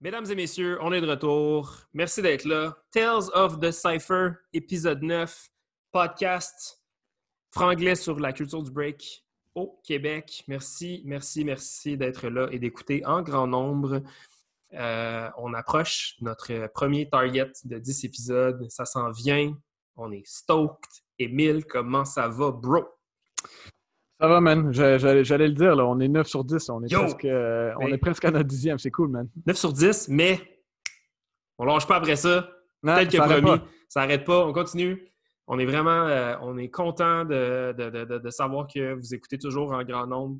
Mesdames et messieurs, on est de retour. Merci d'être là. Tales of the Cypher, épisode 9, podcast franglais sur la culture du break au Québec. Merci, merci, merci d'être là et d'écouter en grand nombre. Euh, on approche notre premier target de 10 épisodes. Ça s'en vient. On est stoked. Émile, comment ça va, bro? Ça va, man. J'allais le dire, là. on est 9 sur 10. On est, presque, euh, on est presque à notre dixième. C'est cool, man. 9 sur 10, mais on lâche pas après ça. Tel que ça promis. Ça n'arrête pas. On continue. On est vraiment euh, on est content de, de- de- de- savoir que vous écoutez toujours en grand nombre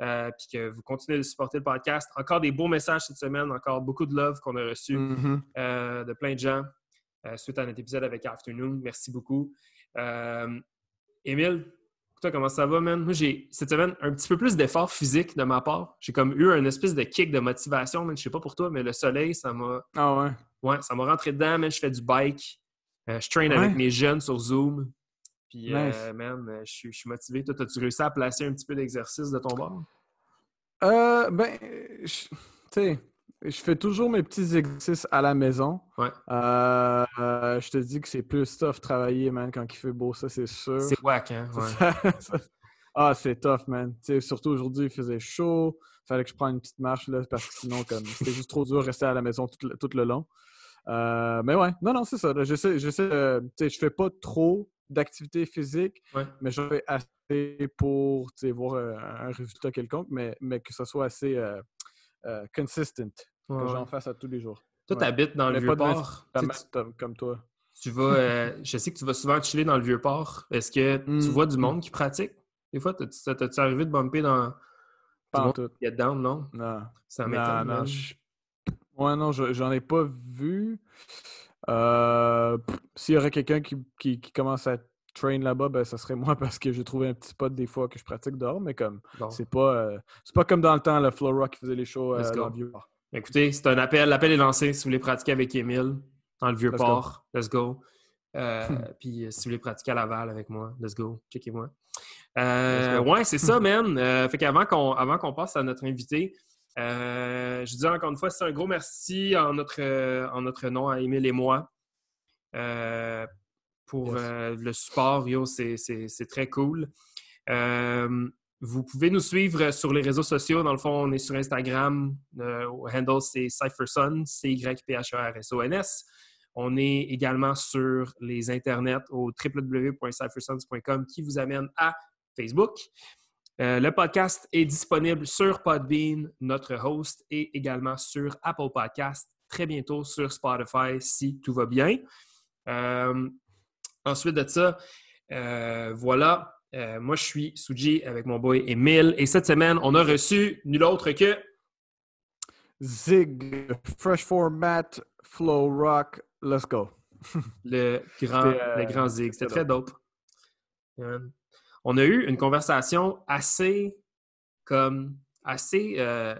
euh, puis que vous continuez de supporter le podcast. Encore des beaux messages cette semaine, encore beaucoup de love qu'on a reçu Mhm. euh, de plein de gens suite à notre épisode avec Afternoon. Merci beaucoup. Émile, toi, comment ça va, man? Moi, j'ai cette semaine un petit peu plus d'effort physique de ma part. J'ai comme eu un espèce de kick de motivation, man. Je sais pas pour toi, mais le soleil, ça m'a Ah ouais. Ouais, ça m'a rentré dedans, man. Je fais du bike. Euh, je traîne Ouais. avec mes jeunes sur Zoom. Puis, euh, Nice. man, euh, je suis, je suis motivé. Toi, as-tu réussi à placer un petit peu d'exercice de ton bord? Euh, ben, tu sais, je fais toujours mes petits exercices à la maison. Ouais. Euh, euh, je te dis que c'est plus tough travailler, man, quand il fait beau, ça, c'est sûr. C'est whack, hein? Ouais. Ah, c'est tough, man. Surtout aujourd'hui, il faisait chaud. Fallait que je prenne une petite marche, là, parce que sinon, comme, c'était juste trop dur de rester à la maison tout le, tout le long. Euh, mais ouais, non, non, c'est ça. là. J'essaie, je fais pas trop d'activité physique, Ouais. mais je fais assez pour, voir euh, un résultat quelconque, mais, mais que ce soit assez euh, consistent, Ouais, que j'en fasse à tous les jours. Toi, Ouais. t'habites dans le Vieux-Port. Comme, toi. tu vas, euh, je sais que tu vas souvent chiller dans le Vieux-Port. Est-ce que tu Mm. vois du monde qui pratique? Des fois, t'as- t'as-tu arrivé de bumper dans Pas en tout. est down, non? Non. Ça Non, m'étonne. non, man. je- Ouais, non, je- j'en ai pas vu. Euh, S'il y aurait quelqu'un qui, qui- qui commence à train là-bas, ben, ça serait moi parce que j'ai trouvé un petit spot des fois que je pratique dehors, mais comme Bon. c'est pas euh, c'est pas comme dans le temps, le Flow Rock qui faisait les shows euh, dans le vieux port. Écoutez, c'est un appel. L'appel est lancé. Si vous voulez pratiquer avec Émile dans le Let's Vieux-Port, let's go. Euh, puis euh, si vous voulez pratiquer à Laval avec moi, let's go. Checkez-moi. Ouais, c'est ça, man. Fait qu'avant qu'on avant qu'on passe à notre invité, je dis encore une fois, c'est un gros merci en notre, en notre nom à Émile et moi euh, pour Yes. euh, le support. Yo, c'est très cool. Euh, vous pouvez nous suivre sur les réseaux sociaux. Dans le fond, on est sur Instagram. Euh, au handle, c'est CypherSon, C-Y-P-H-E-R-S-O-N-S. On est également sur les internets au www.cyphersons.com qui vous amène à Facebook. Euh, le podcast est disponible sur Podbean, notre host, et également sur Apple Podcast. Très bientôt sur Spotify si tout va bien. Euh, ensuite de ça, euh, voilà. Euh, moi, je suis Suji avec mon boy Emile. Et cette semaine, on a reçu nul autre que Zig, Fresh Format, Flow Rock, let's go. le grand, C'était, euh, le grand Zig. C'était très dope. On a eu une conversation assez comme assez euh,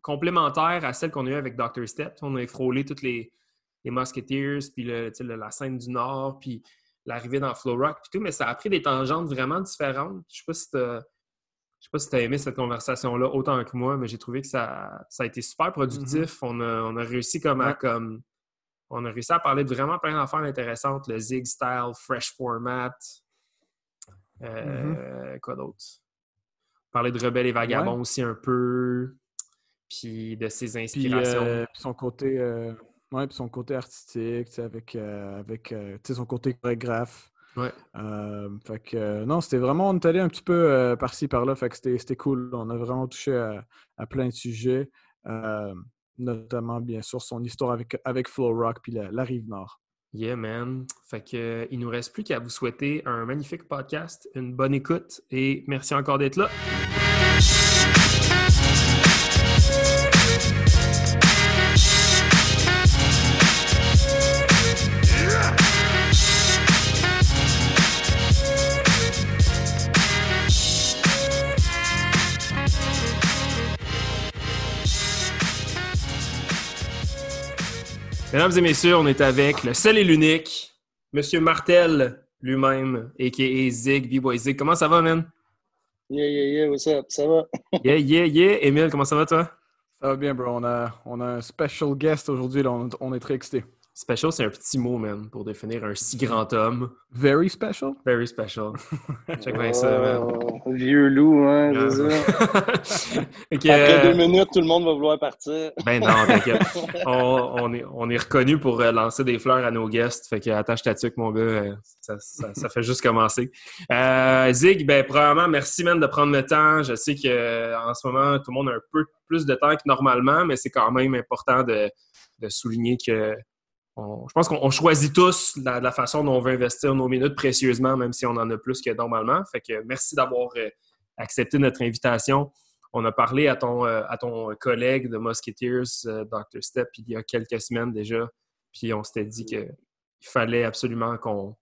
complémentaire à celle qu'on a eue avec Dr. Step. On a frôlé toutes les, les Musketeers, puis le, le- la scène du Nord, puis l'arrivée dans Flow Rock, puis tout, mais ça a pris des tangentes vraiment différentes. Je sais pas si t'as- je sais pas si tu as aimé cette conversation-là autant que moi, mais j'ai trouvé que ça, ça a été super productif. on, a, on a réussi comme à comme on a réussi à parler de vraiment plein d'affaires intéressantes, le Zig Style, Fresh Format. Euh, Quoi d'autre? Parler de Rebelle et Vagabond Ouais. aussi un peu. Puis de ses Puis, inspirations. euh, son côté euh, ouais, puis son côté artistique, avec, euh, avec euh, son côté chorégraphe. Ouais. Euh, fait que non, c'était vraiment, on est allé un petit peu par-ci, par-là, fait que c'était cool. On a vraiment touché à, à plein de sujets, notamment bien sûr son histoire avec, avec Flow Rock puis la, la rive nord. Yeah, man. Fait que, euh, il nous reste plus qu'à vous souhaiter un magnifique podcast, une bonne écoute et merci encore d'être là. Mesdames et messieurs, on est avec le seul et l'unique, Monsieur Martel lui-même, a.k.a. Zig, B-Boy Zig. Comment ça va, man? Yeah, yeah, yeah, what's up? Ça va? Yeah, yeah, yeah. Émile, comment ça va, toi? Ça va bien, bro. On a, on a un special guest aujourd'hui. On, on est très excités. Special, c'est un petit mot, man, pour définir un si grand homme. Very special? Very special. Check bien ça, man. Vieux loup, hein, c'est ça. Après deux minutes, tout le monde va vouloir partir. ben non, t'inquiète. On, on, est, on est reconnu pour euh, lancer des fleurs à nos guests. Fait que attache ta tuque, mon gars. Euh, ça, ça, ça, fait juste commencer. Euh, Zig, ben, premièrement, merci, man, de prendre le temps. Je sais qu'en ce moment, tout le monde a un peu plus de temps que normalement, mais c'est quand même important de, de souligner que je pense qu'on choisit tous la, façon dont on veut investir nos minutes précieusement, même si on en a plus que normalement. Fait que merci d'avoir euh, accepté notre invitation. On a parlé à ton, euh, à ton collègue de Musketeers, euh, Dr. Step, il y a quelques semaines déjà. Puis on s'était dit qu'il fallait absolument qu'on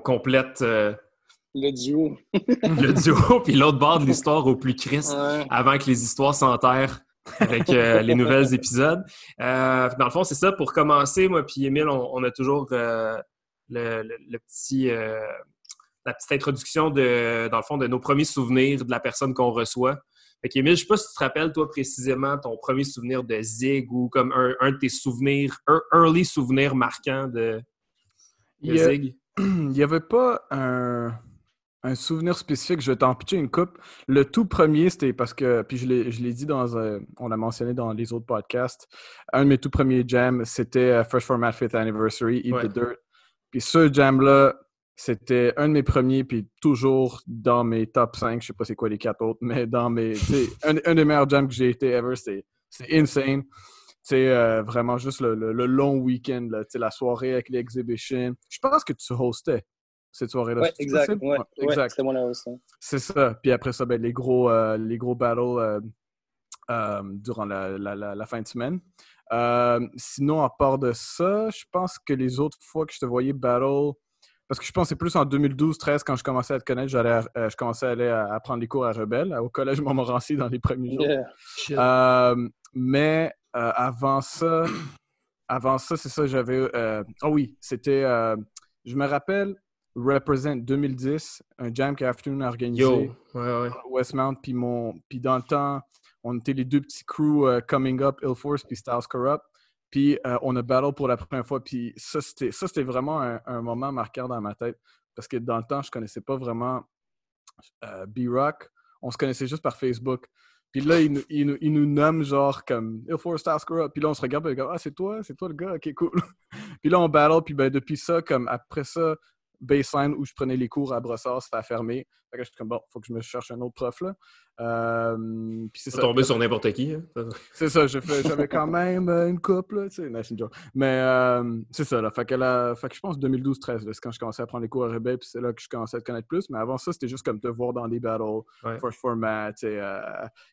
complète le duo. le duo, puis l'autre bord de l'histoire au plus Christ, avant que les histoires s'enterrent avec euh, les nouvelles épisodes. Euh, dans le fond, c'est ça. Pour commencer, moi puis Émile, on, a toujours euh, le, petit, la petite introduction de, dans le fond, de nos premiers souvenirs de la personne qu'on reçoit. Fait Émile, je ne sais pas si tu te rappelles, toi, précisément, ton premier souvenir de Zig ou comme un, de tes souvenirs, un early souvenir marquant de, Zig. Il n'y avait pas un un souvenir spécifique, je vais t'en pitcher une coupe. Le tout premier, c'était parce que, puis je l'ai dit dans, un, on l'a mentionné dans les autres podcasts, un de mes tout premiers jams, c'était euh, Fresh Format 5th Anniversary, Eat the Dirt. Puis ce jam-là, c'était un de mes premiers, puis toujours dans mes top 5, je sais pas c'est quoi les quatre autres, mais dans mes, un, un des meilleurs jams que j'ai été ever, c'était insane. C'est euh, vraiment juste le, long week-end, la soirée avec les exhibitions. Je pense que tu hostais cette soirée-là. Ouais, exact. Ouais, exact. C'est ça. Puis après ça, ben, les, gros, euh, les gros battles euh, euh, durant la, la, la, fin de semaine. sinon, à part de ça, je pense que les autres fois que je te voyais battle, parce que je c'est plus en 2012-13 quand je commençais à te connaître, j'allais je commençais à aller à, prendre des cours à Rebelle, au collège Montmorency dans les premiers jours. mais avant ça, avant ça, c'est ça, j'avais. Ah oui, c'était. je me rappelle, Represent 2010, un Jam Afternoon organisé Yo. Ouais, Westmount. Puis, mon, puis dans le temps, on était les deux petits crews euh, Coming Up, Ill Force, puis Styles Corrupt. Puis euh, on a battle pour la première fois. Puis ça, c'était vraiment un, moment marquant dans ma tête. Parce que dans le temps, je connaissais pas vraiment euh, B-Rock. On se connaissait juste par Facebook. Puis là, il, il, il, nous nomme genre comme Ill Force Styles Corrupt. Puis là, on se regarde et on dit Ah, c'est toi, c'est toi le gars, ok, cool. puis là, on battle. Puis ben, depuis ça, comme après ça, baseline où je prenais les cours à Brossard, c'était fermé. Fait que je suis comme, bon, faut que je me cherche un autre prof, là. Euh, puis c'est ça. tombé sur n'importe qui. Hein? c'est ça, j'avais quand même euh, une couple, tu sais, nice Mais euh, c'est ça, là. Fait que, là, fait que je pense 2012-13, c'est quand je commençais à prendre les cours à Rebelle, puis c'est là que je commençais à te connaître plus. Mais avant ça, c'était juste comme te voir dans des battles, first format, euh,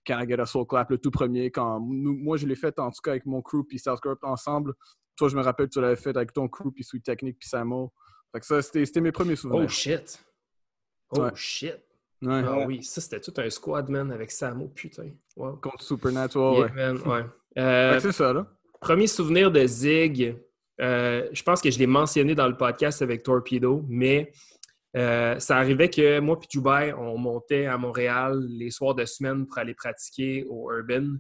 Can I Get a Soul Clap, le tout premier. Quand moi, je l'ai fait en tout cas avec mon crew, puis South Group ensemble. Toi, je me rappelle tu l'avais fait avec ton crew, puis Sweet Technique, puis Samo. Fait que ça, c'était mes premiers souvenirs. Oh shit! Oh shit! Ah oui, ça c'était tout un squad, man, avec Samo, putain. Wow. Contre Supernatural, ouais. Euh, c'est ça, là. Premier souvenir de Zig, euh, je pense que je l'ai mentionné dans le podcast avec Torpedo, mais euh, ça arrivait que moi et Dubai, on montait à Montréal les soirs de semaine pour aller pratiquer au Urban.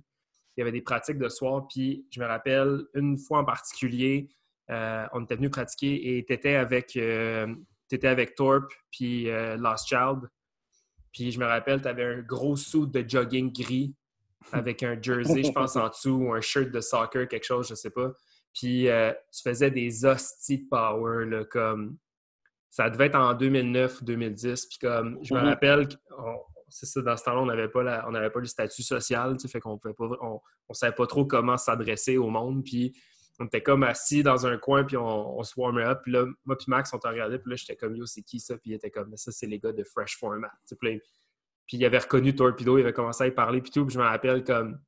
Il y avait des pratiques de soir, puis je me rappelle une fois en particulier, on était venu pratiquer et tu étais avec, euh, avec Torp puis euh, Lost Child. Puis je me rappelle, tu avais un gros suit de jogging gris avec un jersey, je pense, en dessous, ou un shirt de soccer, quelque chose, je sais pas. Puis tu faisais des hosties de power, là, comme. Ça devait être en 2009-2010. Puis comme, je me rappelle, c'est ça, dans ce temps-là, on n'avait pas, pas le statut social, tu sais, fait qu'on pouvait pas, on, on savait pas trop comment s'adresser au monde. Puis on était comme assis dans un coin, puis on, se warmait up. Puis là, moi puis Max, on t'a regardé, puis là, j'étais comme, yo, c'est qui ça? Puis il était comme, ça, c'est les gars de Fresh Format. Puis, puis il avait reconnu Torpedo, il avait commencé à y parler, puis tout. Puis je me rappelle comme,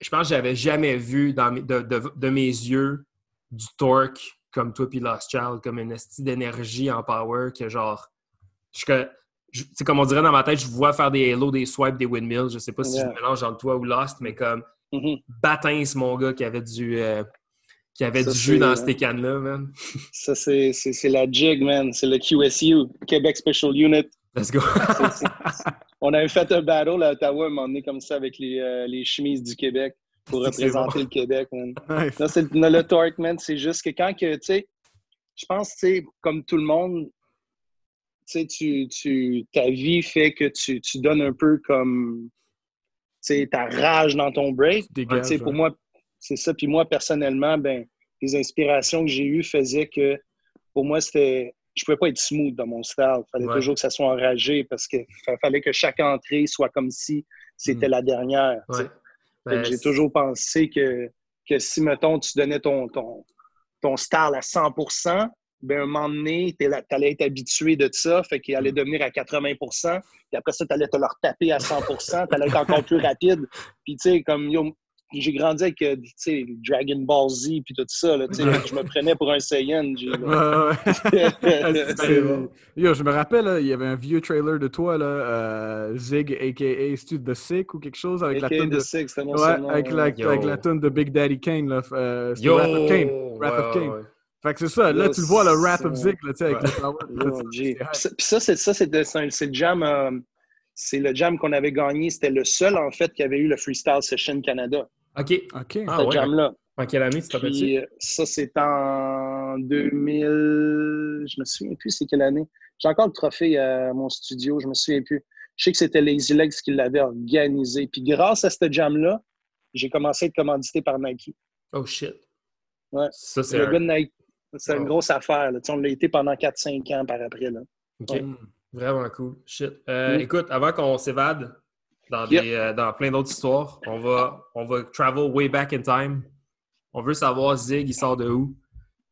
je pense que j'avais jamais vu dans de, mes yeux du torque comme toi puis Lost Child, comme une estime d'énergie en power que genre, c'est comme on dirait dans ma tête, je vois faire des halo, des swipes, des windmills. Je sais pas si je mélange entre toi ou Lost, mais comme mm mon gars, qui avait du, euh, qui avait du jus dans ces cannes-là, man. Ça, c'est la jig, man. C'est le QSU, Québec Special Unit. Let's go. on avait fait un battle à Ottawa un moment donné comme ça avec les, euh, les chemises du Québec pour représenter le Québec. c'est le torque, man. C'est juste que quand que, tu sais, je pense, tu sais, comme tout le monde, tu sais, tu, ta vie fait que tu, tu donnes un peu comme, tu sais, ta rage dans ton break. Tu sais, pour moi, c'est ça. Puis moi, personnellement, ben, les inspirations que j'ai eues faisaient que, pour moi, c'était je pouvais pas être smooth dans mon style. Il fallait toujours que ça soit enragé parce qu'il fallait que chaque entrée soit comme si c'était mm. la dernière. Ben, j'ai toujours pensé que, que si, mettons, tu donnais ton, ton, ton style à 100% ben, un moment donné, tu allais être habitué de ça, fait qu'il allait mm. devenir à 80% puis après ça, tu allais te leur taper à 100% tu allais être encore plus rapide. Puis, tu sais, comme, j'ai grandi avec euh, Dragon Ball Z puis tout ça. Là, je me prenais pour un Saiyan. Yo, je me rappelle, il y avait un vieux trailer de toi, là, euh, Zig, a.k.a. Stu The Sick ou quelque chose avec la tune de... Sick, mon ouais, avec, la, avec la tune de Big Daddy Kane. Là, euh, Yo! Wrath of Kane. Wrath of Kane. Fait que c'est ça. Là, tu le vois, le Wrath of Zig, là, tu sais, avec le flower. Puis ça, c'est ça, c'est le jam... Euh, c'est le jam qu'on avait gagné. C'était le seul, en fait, qui avait eu le Freestyle Session Canada. OK. OK. Ah, ouais. jam-là. En quelle année, tu t'appelles euh, Ça, c'est en 2000. Je me souviens plus c'est quelle année. J'ai encore le trophée à mon studio, je me souviens plus. Je sais que c'était Lazy Legs qui l'avait organisé. Puis grâce à ce jam-là, j'ai commencé à être commandité par Nike. Oh shit. Ouais. Ça, c'est un... Nike. C'est une oh. grosse affaire. Là. On l'a été pendant 4-5 ans par après. Là. OK. Vraiment cool. Shit. Euh, mm. Écoute, avant qu'on s'évade, euh, dans, plein d'autres histoires. On va, on va travel way back in time. On veut savoir Zig, il sort de où?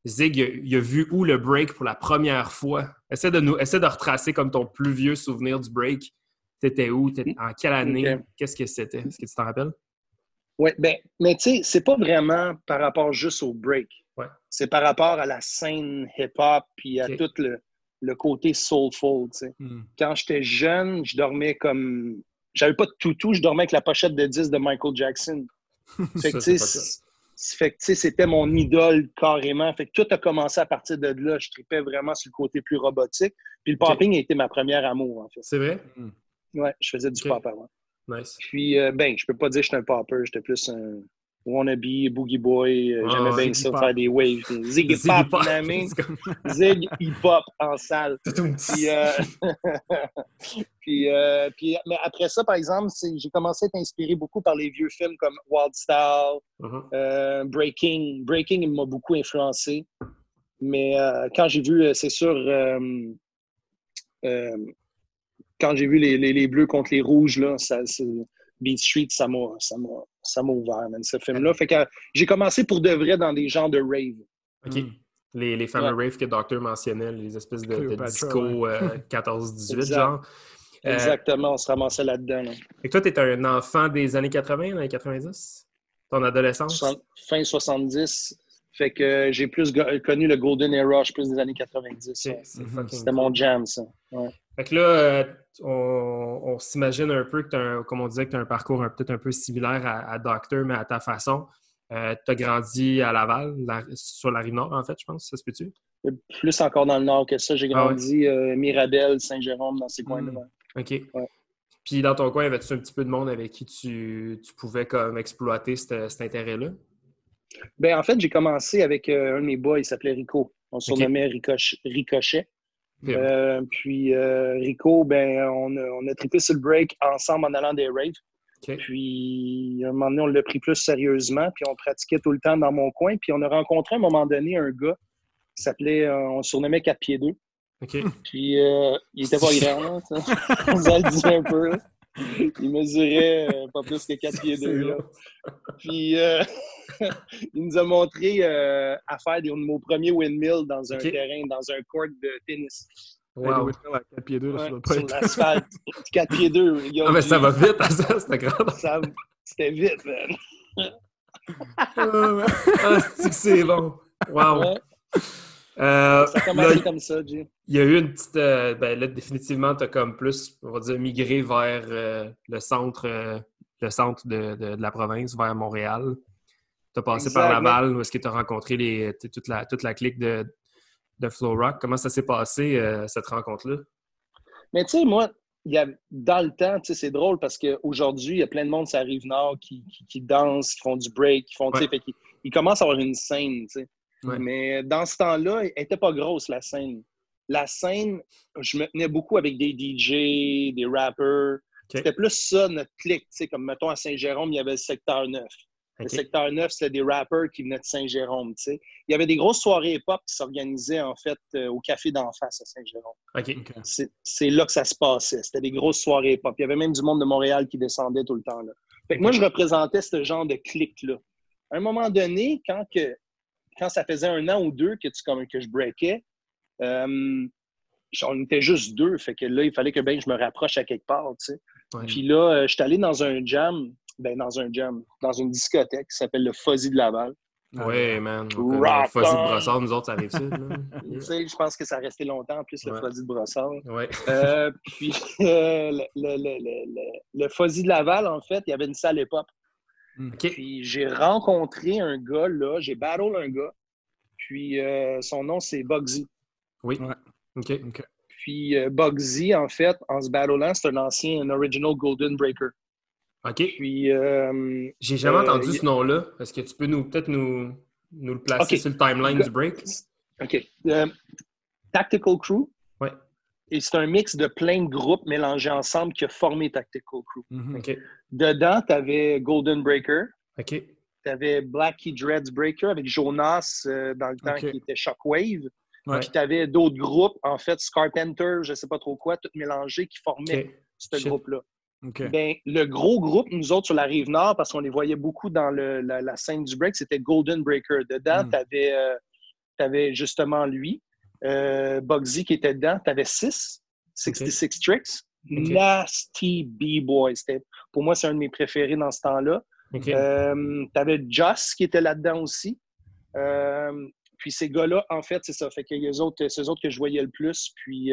Zig, il a, vu où le break pour la première fois? Essaie de, nous, essaie de retracer comme ton plus vieux souvenir du break. T'étais où? en quelle année? Qu'est-ce que c'était? Est-ce que tu t'en rappelles? Oui, ben, mais tu sais, c'est pas vraiment par rapport juste au break. C'est par rapport à la scène hip-hop puis à tout le, le côté soulful. Hmm. Quand j'étais jeune, je dormais comme j'avais pas de toutou, je dormais avec la pochette de 10 de Michael Jackson. Fait que, tu sais, c'était mon idole carrément. Fait que tout a commencé à partir de là. Je tripais vraiment sur le côté plus robotique. Puis le popping a été ma première amour, en fait. C'est vrai? Ouais, je faisais du pop avant. Nice. Puis, euh, ben, je peux pas dire que j'étais un popper. J'étais plus un, Wannabe, Boogie Boy, euh, j'aimais bien ça, faire des waves. Zig Hip Hop, Zig Hip Hop en salle. puis, euh, puis, euh, puis, mais après ça, par exemple, j'ai commencé à être inspiré beaucoup par les vieux films comme Wild Style, uh-huh. Breaking. Breaking, il m'a beaucoup influencé. Mais quand j'ai vu, c'est sûr, quand j'ai vu les, les, les, bleus contre les rouges, là, ça, Beat Street, ça m'a, ça m'a, ouvert, ce film-là. Fait que j'ai commencé pour de vrai dans des genres de rave. OK. Hmm. Les, les fameux raves que Docteur mentionnait, les espèces de, disco 14-18, euh, genre. Euh, Exactement, on se ramassait là-dedans. Et toi, tu es un enfant des années 80, années 90? Ton adolescence? Fin 70. Fait que j'ai plus connu le Golden Era, plus des années 90. C'était mon jam, ça. Fait que là, euh, on, s'imagine un peu que tu as, comme on disait, que tu as un parcours peut-être un peu similaire à, Doctor, mais à ta façon. Euh, tu as grandi à Laval, sur la rive nord, en fait, je pense. Ça se peut-tu? Plus encore dans le nord que ça. J'ai ah grandi euh, Mirabel, Saint-Jérôme, dans ces coins-là. Hmm. OK. Puis dans ton coin, y avait-tu un petit peu de monde avec qui tu, pouvais comme exploiter cet, intérêt-là? Ben, en fait, j'ai commencé avec euh, un de mes boys, il s'appelait Rico. On se surnommait Ricochet. Euh, puis euh, Rico, ben, on a, on a trippé sur le break ensemble en allant des raves. Puis à un moment donné, on l'a pris plus sérieusement, puis on pratiquait tout le temps dans mon coin. Puis on a rencontré à un moment donné un gars qui s'appelait, euh, on surnommait 4 pieds 2. Puis il était pas grand, on vous a dit un peu. Il mesurait pas plus que 4 pieds 2. Puis il nous a montré euh, à faire des, mon premier windmill dans un terrain, dans un court de tennis. Wow. 4 pieds 2, là, ouais, sur l'asphalte. 4 pieds 2. Ah, mais ça va vite, ça, c'était grave. C'était vite, man. ah, c'est bon. Wow. Euh, ça a commencé comme ça, Jay. Il y a eu une petite. Euh, ben là, définitivement, tu as comme plus, on va dire, migré vers euh, le centre, le centre de, de, de, la province, vers Montréal. Tu as passé par Laval, où est-ce que tu as rencontré les, toute, la, toute la clique de, de Flow Rock. Comment ça s'est passé, cette rencontre-là? Mais tu sais, moi, il y a, dans le temps, c'est drôle parce qu'aujourd'hui, il y a plein de monde, ça arrive nord, qui, qui, dansent, qui font du break, qui font, fait ils, commencent à avoir une scène, tu sais. Mais dans ce temps-là, elle n'était pas grosse, la scène. La scène, je me tenais beaucoup avec des DJ, des rappers. C'était plus ça, notre sais, comme mettons à Saint-Jérôme, il y avait le secteur 9. Le secteur 9, c'était des rappers qui venaient de Saint-Jérôme. Il y avait des grosses soirées hip-hop qui s'organisaient en fait euh, au café d'en face à Saint-Jérôme. C'est là que ça se passait. C'était des grosses soirées hip-hop. Il y avait même du monde de Montréal qui descendait tout le temps. Là. moi, je représentais ce genre de clic-là. À un moment donné, quand, que, quand ça faisait un an ou deux que, tu, comme, que je breakais, euh, on était juste deux. Fait que là, il fallait que ben, je me rapproche à quelque part. Puis là, euh, je suis allé dans un jam ben, dans un jam, dans une discothèque qui s'appelle le Fuzzy de Laval. Oui, man. Le Fuzzy de Brossard, nous autres, ça arrive ça. tu sais, je pense que ça a resté longtemps, en plus, le Fuzzy de Brossard. Ouais. Euh, puis, euh, le, le, le, le, Fuzzy de Laval, en fait, il y avait une salle hip-hop. Hmm. Puis, j'ai rencontré un gars, là, j'ai battle un gars. Puis, euh, son nom, c'est Bugsy. Oui. OK. Puis, Bugsy, en fait, en se battlant, c'est un ancien, un original Golden Breaker. OK. Puis. Euh, J'ai jamais euh, entendu ce nom-là. Est-ce que tu peux nous peut-être nous, nous, le placer sur le timeline du break? OK. Euh, Tactical Crew. Oui. Et c'est un mix de plein de groupes mélangés ensemble qui a formé Tactical Crew. OK. Dedans, tu avais Golden Breaker. OK. Tu avais Blackie Dreads Breaker avec Jonas dans le temps qui était Shockwave. Ouais. Puis tu avais d'autres groupes, en fait, Scarpenter, je ne sais pas trop quoi, tout mélangé, qui formaient ce groupe-là. Ben, le gros groupe, nous autres, sur la rive nord, parce qu'on les voyait beaucoup dans la, scène du break, c'était Golden Breaker. Dedans, hmm. tu avais, euh, justement lui, euh, Bugsy qui était dedans. Tu avais 6, 66 Tricks. Nasty B-Boy. Pour moi, c'est un de mes préférés dans ce temps-là. Euh, tu avais Joss qui était là-dedans aussi. puis ces gars-là, en fait, c'est ça. Fait que les autres, c'est eux autres que je voyais le plus. Puis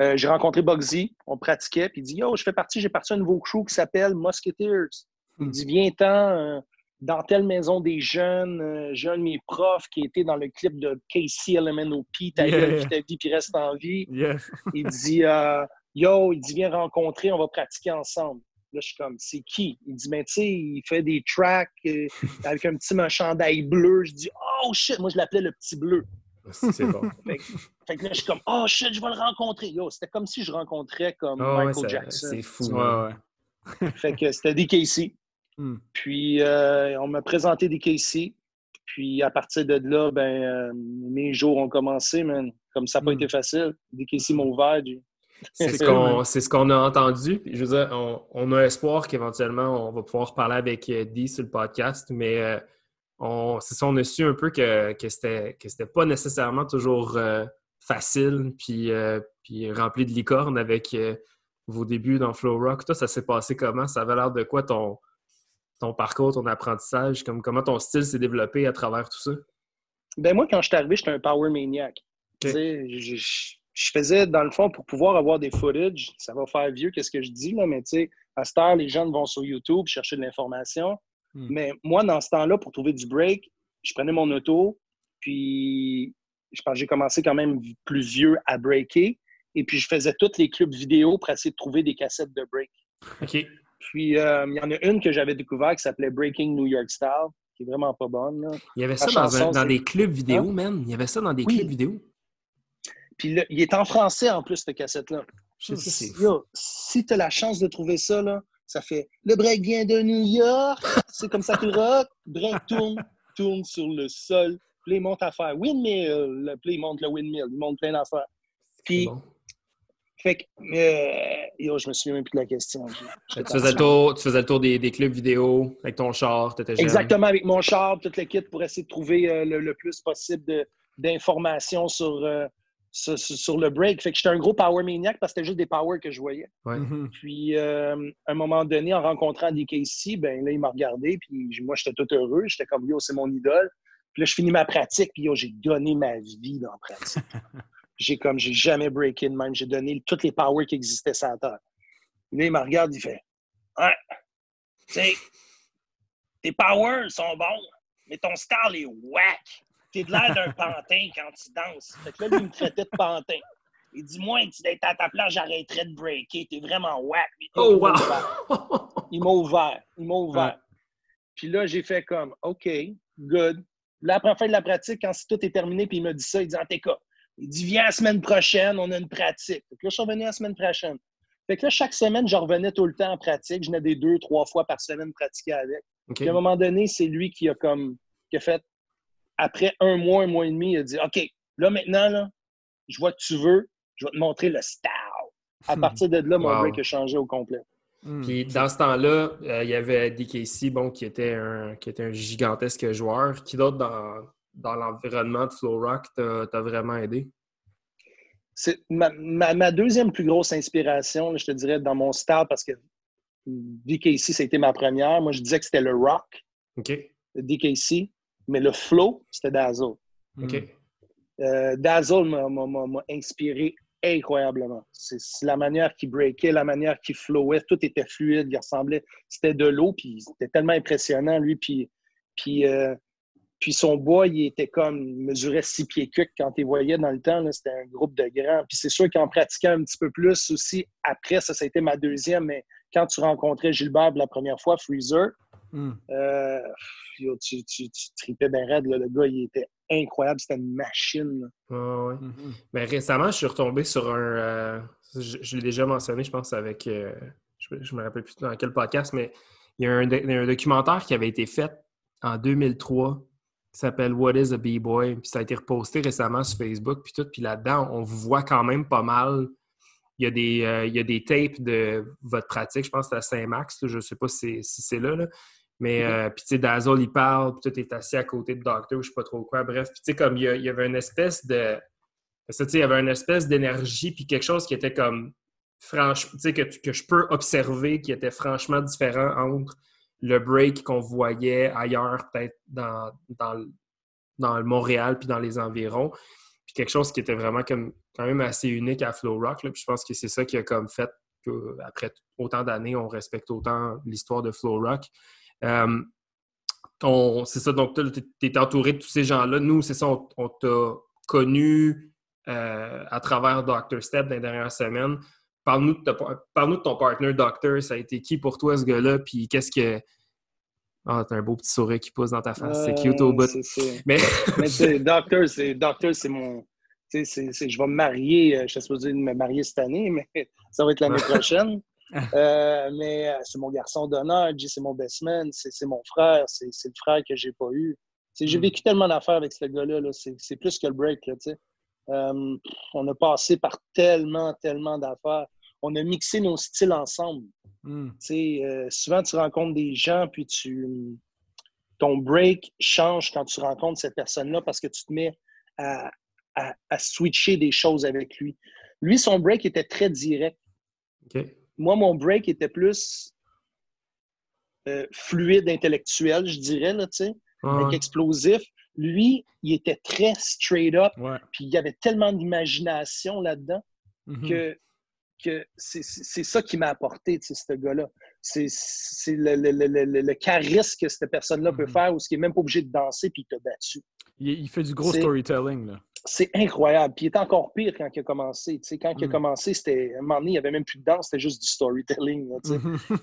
euh, j'ai rencontré Bugsy, on pratiquait, puis il dit Yo, je fais partie, j'ai parti à un nouveau crew qui s'appelle Musketeers. Il hmm. dit Viens-t'en euh, dans telle maison des jeunes. Euh, j'ai un de mes profs qui était dans le clip de Casey LMNOP, ta yeah. ta vie, puis reste en vie. il dit Yo, il dit Viens rencontrer, on va pratiquer ensemble. Là, je suis comme, c'est qui? Il dit, mais ben, tu sais, il fait des tracks avec un petit chandail bleu. Je dis, oh shit, moi je l'appelais le petit bleu. C'est bon. fait, que là, je suis comme, oh shit, je vais le rencontrer. Yo, c'était comme si je rencontrais comme oh, Michael Jackson. C'est fou. Ouais, ouais. fait que c'était DKC. Hmm. Puis, euh, on m'a présenté DKC. Puis, à partir de là, ben, euh, mes jours ont commencé, man. Comme ça n'a pas hmm. été facile. DKC m'a ouvert. C'est ce qu'on a entendu. Je veux dire, on, on a espoir qu'éventuellement, on va pouvoir parler avec euh, Dee sur le podcast, mais on, c'est ça, on a su un peu que, que c'était, pas nécessairement toujours euh, facile puis, euh, puis rempli de licorne avec euh, vos débuts dans Flow Rock. Toi, ça s'est passé comment? Ça avait l'air de quoi ton, ton parcours, ton apprentissage? Comme, comment ton style s'est développé à travers tout ça? Ben moi, quand je suis arrivé, j'étais un power maniac. Je, je, faisais, dans le fond, pour pouvoir avoir des footage, ça va faire vieux qu'est-ce que je dis, là, mais tu sais, à cette heure, les jeunes vont sur YouTube chercher de l'information. Hmm. Mais moi, dans ce temps-là, pour trouver du break, je prenais mon auto, puis je pense j'ai commencé quand même plus vieux à breaker. Et puis, je faisais tous les clubs vidéo pour essayer de trouver des cassettes de break. OK. Puis, euh, il y en a une que j'avais découvert qui s'appelait Breaking New York Style, qui est vraiment pas bonne. Il y avait ça dans, des clubs vidéo, hein? man. Il y avait ça dans des clubs vidéo. Puis, il est en français en plus, cette cassette-là. si tu as la chance de trouver ça, là, ça fait le break vient de New York, c'est comme ça qu'il rock. Break tourne, tourne sur le sol. Puis il monte à faire windmill. Puis il monte le windmill. Il monte plein d'affaires. Puis, fait que, euh, yo, je me souviens même plus de la question. Tu faisais, le tour, tu faisais le tour des, clubs vidéo avec ton char, Exactement, avec mon char, toute l'équipe pour essayer de trouver euh, le, plus possible d'informations sur, euh, sur, le break. Fait que j'étais un gros power maniac parce que c'était juste des powers que je voyais. Mm-hmm. Puis, euh, à un moment donné, en rencontrant DKC, ben là, il m'a regardé, puis moi, j'étais tout heureux. J'étais comme, yo, c'est mon idole. Puis là, je finis ma pratique, puis yo, j'ai donné ma vie dans la pratique. j'ai comme, j'ai jamais breaké de même. J'ai donné toutes les powers qui existaient sur la terre. Là, il me regarde, il fait, ouais, tu sais, tes powers sont bons, mais ton style est whack. T'es de l'air d'un pantin quand tu danses. Fait que là, lui, il me traitait de pantin. Il dit, moi, tu d'être à ta place, j'arrêterais de breaker. T'es vraiment whack. Oh, wow! Il m'a ouvert. Il m'a ouvert. Puis là, j'ai fait comme, OK, good. Là, après la fin de la pratique, quand tout est terminé, puis il m'a dit ça, il dit, en cas, il dit, viens la semaine prochaine, on a une pratique. Donc là, je suis revenu la semaine prochaine. Fait que là, chaque semaine, je revenais tout le temps en pratique. Je venais des deux, trois fois par semaine pratiquer avec. Puis à un moment donné, c'est lui qui a comme qui a fait après un mois, un mois et demi, il a dit OK, là maintenant, là, je vois que tu veux, je vais te montrer le style. À hmm. partir de là, mon break a changé au complet. Hmm. Puis dans ce temps-là, euh, il y avait DKC, bon, qui était un, qui était un gigantesque joueur. Qui d'autre dans, dans l'environnement de Flow Rock t'a vraiment aidé? C'est ma, ma, deuxième plus grosse inspiration, je te dirais, dans mon style, parce que DKC, c'était ma première. Moi, je disais que c'était le rock. OK. DKC. Mais le flow, c'était Dazzle. OK. Euh, Dazzle m'a inspiré incroyablement. C'est la manière qu'il breakait, la manière qu'il flowait, tout était fluide, il ressemblait, c'était de l'eau, puis c'était tellement impressionnant, lui, puis, puis, euh, puis son bois, il était comme, il mesurait six pieds cucs quand il voyait dans le temps, c'était un groupe de grands. Puis c'est sûr qu'en pratiquant un petit peu plus aussi, après, ça, ça a été ma deuxième, mais quand tu rencontrais Gilbert la première fois, Freezer, hmm. euh, tu, tu, tu, tripais bien raide. Le gars, il était incroyable. C'était une machine. Mhm. Mais récemment, je suis retombé sur un. Euh, je, l'ai déjà mentionné, je pense, avec. Euh, je, ne me rappelle plus dans quel podcast, mais il y a un, documentaire qui avait été fait en 2003 qui s'appelle What is a B-Boy? Puis ça a été reposté récemment sur Facebook. Puis tout. Puis là-dedans, on vous voit quand même pas mal. Il y, a des, euh, il y a des tapes de votre pratique, je pense que c'est à Saint-Max, je ne sais pas si, c'est là, là, mais, euh, puis, tu sais, Dazzle, il parle, puis tu es assis à côté de Doctor, je sais pas trop quoi. Bref, puis, tu sais, comme il y, avait une espèce de. Ça, tu sais, il y avait une espèce d'énergie, puis quelque chose qui était comme. Franchement, tu sais, que, que je peux observer qui était franchement différent entre le break qu'on voyait ailleurs, peut-être dans, dans, Montréal, puis dans les environs. Puis quelque chose qui était vraiment comme quand même assez unique à Flow Rock. Puis je pense que c'est ça qui a comme fait qu'après autant d'années, on respecte autant l'histoire de Flow Rock. Euh, c'est ça, donc tu es entouré de tous ces gens-là. Nous, c'est ça, on, t'a connu euh, à travers Dr. Step dans les dernières semaines. Parle-nous de, parle de, ton partner Doctor. Ça a été qui pour toi, ce gars-là? Puis qu'est-ce que. Ah, t'as un beau petit sourire qui pousse dans ta face. c'est cute au bout. Mais, Mais Doctor, c'est mon. je vais me marier. Euh, je suis supposé me marier cette année, mais ça va être l'année prochaine. Euh, mais euh, c'est mon garçon d'honneur, c'est mon best man, c'est mon frère, c'est le frère que j'ai pas eu. J'ai mm. vécu tellement d'affaires avec ce gars-là, c'est plus que le break. Là, euh, on a passé par tellement, tellement d'affaires. On a mixé nos styles ensemble. Mm. souvent, tu rencontres des gens, puis tu ton break change quand tu rencontres cette personne-là parce que tu te mets à, à, switcher des choses avec lui. Lui, son break était très direct. Moi, mon break était plus euh, fluide, intellectuel, je dirais, là, tu sais, avec explosif. Lui, il était très straight up, puis il y avait tellement d'imagination là-dedans mm-hmm. que, que c'est ça qui m'a apporté, tu sais, ce gars-là. C'est le, le, le, le, charisme que cette personne-là peut mm-hmm. faire ou ce qui n'est même pas obligé de danser puis il t'a battu. Il, fait du gros storytelling, là c'est incroyable. Puis il est encore pire quand il a commencé. quand il a mm. commencé, c'était. À un moment donné, il n'y avait même plus de danse, c'était juste du storytelling.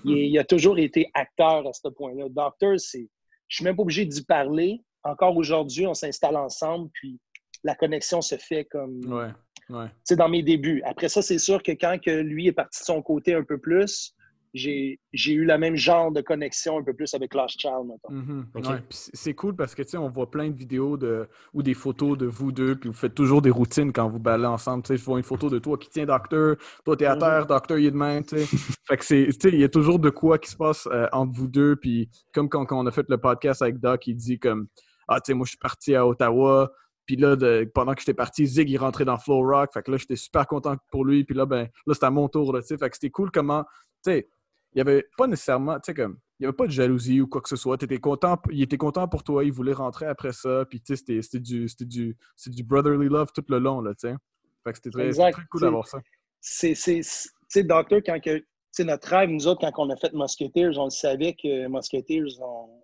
il, a toujours été acteur à ce point-là. Doctor, c'est. Je suis même pas obligé d'y parler. Encore aujourd'hui, on s'installe ensemble, puis la connexion se fait comme. Ouais. Ouais. dans mes débuts. Après ça, c'est sûr que quand que lui est parti de son côté un peu plus, j'ai eu le même genre de connexion un peu plus avec Lost Child, mm-hmm. c'est cool parce que, tu sais, on voit plein de vidéos de, ou des photos de vous deux, puis vous faites toujours des routines quand vous ballez ensemble. Tu sais, je vois une photo de toi qui tient Docteur, toi, t'es à mm-hmm. terre, Docteur, il est de main, tu sais. fait que c'est, tu sais, il y a toujours de quoi qui se passe euh, entre vous deux, puis comme quand, on a fait le podcast avec Doc, il dit comme, ah, tu sais, moi, je suis parti à Ottawa, puis là, pendant que j'étais parti, Zig, il rentrait dans Flow Rock. Fait que là, j'étais super content pour lui. Puis là, ben, là, c'était à mon tour, tu sais. Fait que c'était cool comment, tu sais, il n'y avait pas nécessairement, tu sais, comme, il n'y avait pas de jalousie ou quoi que ce soit. Étais content, il était content pour toi, il voulait rentrer après ça, puis tu sais, c'était du, du, du brotherly love tout le long, là, tu sais. Fait que c'était très, très, cool d'avoir ça. C'est, tu sais, Docteur, quand que, notre rêve, nous autres, quand on a fait Musketeers, on savait que Musketeers,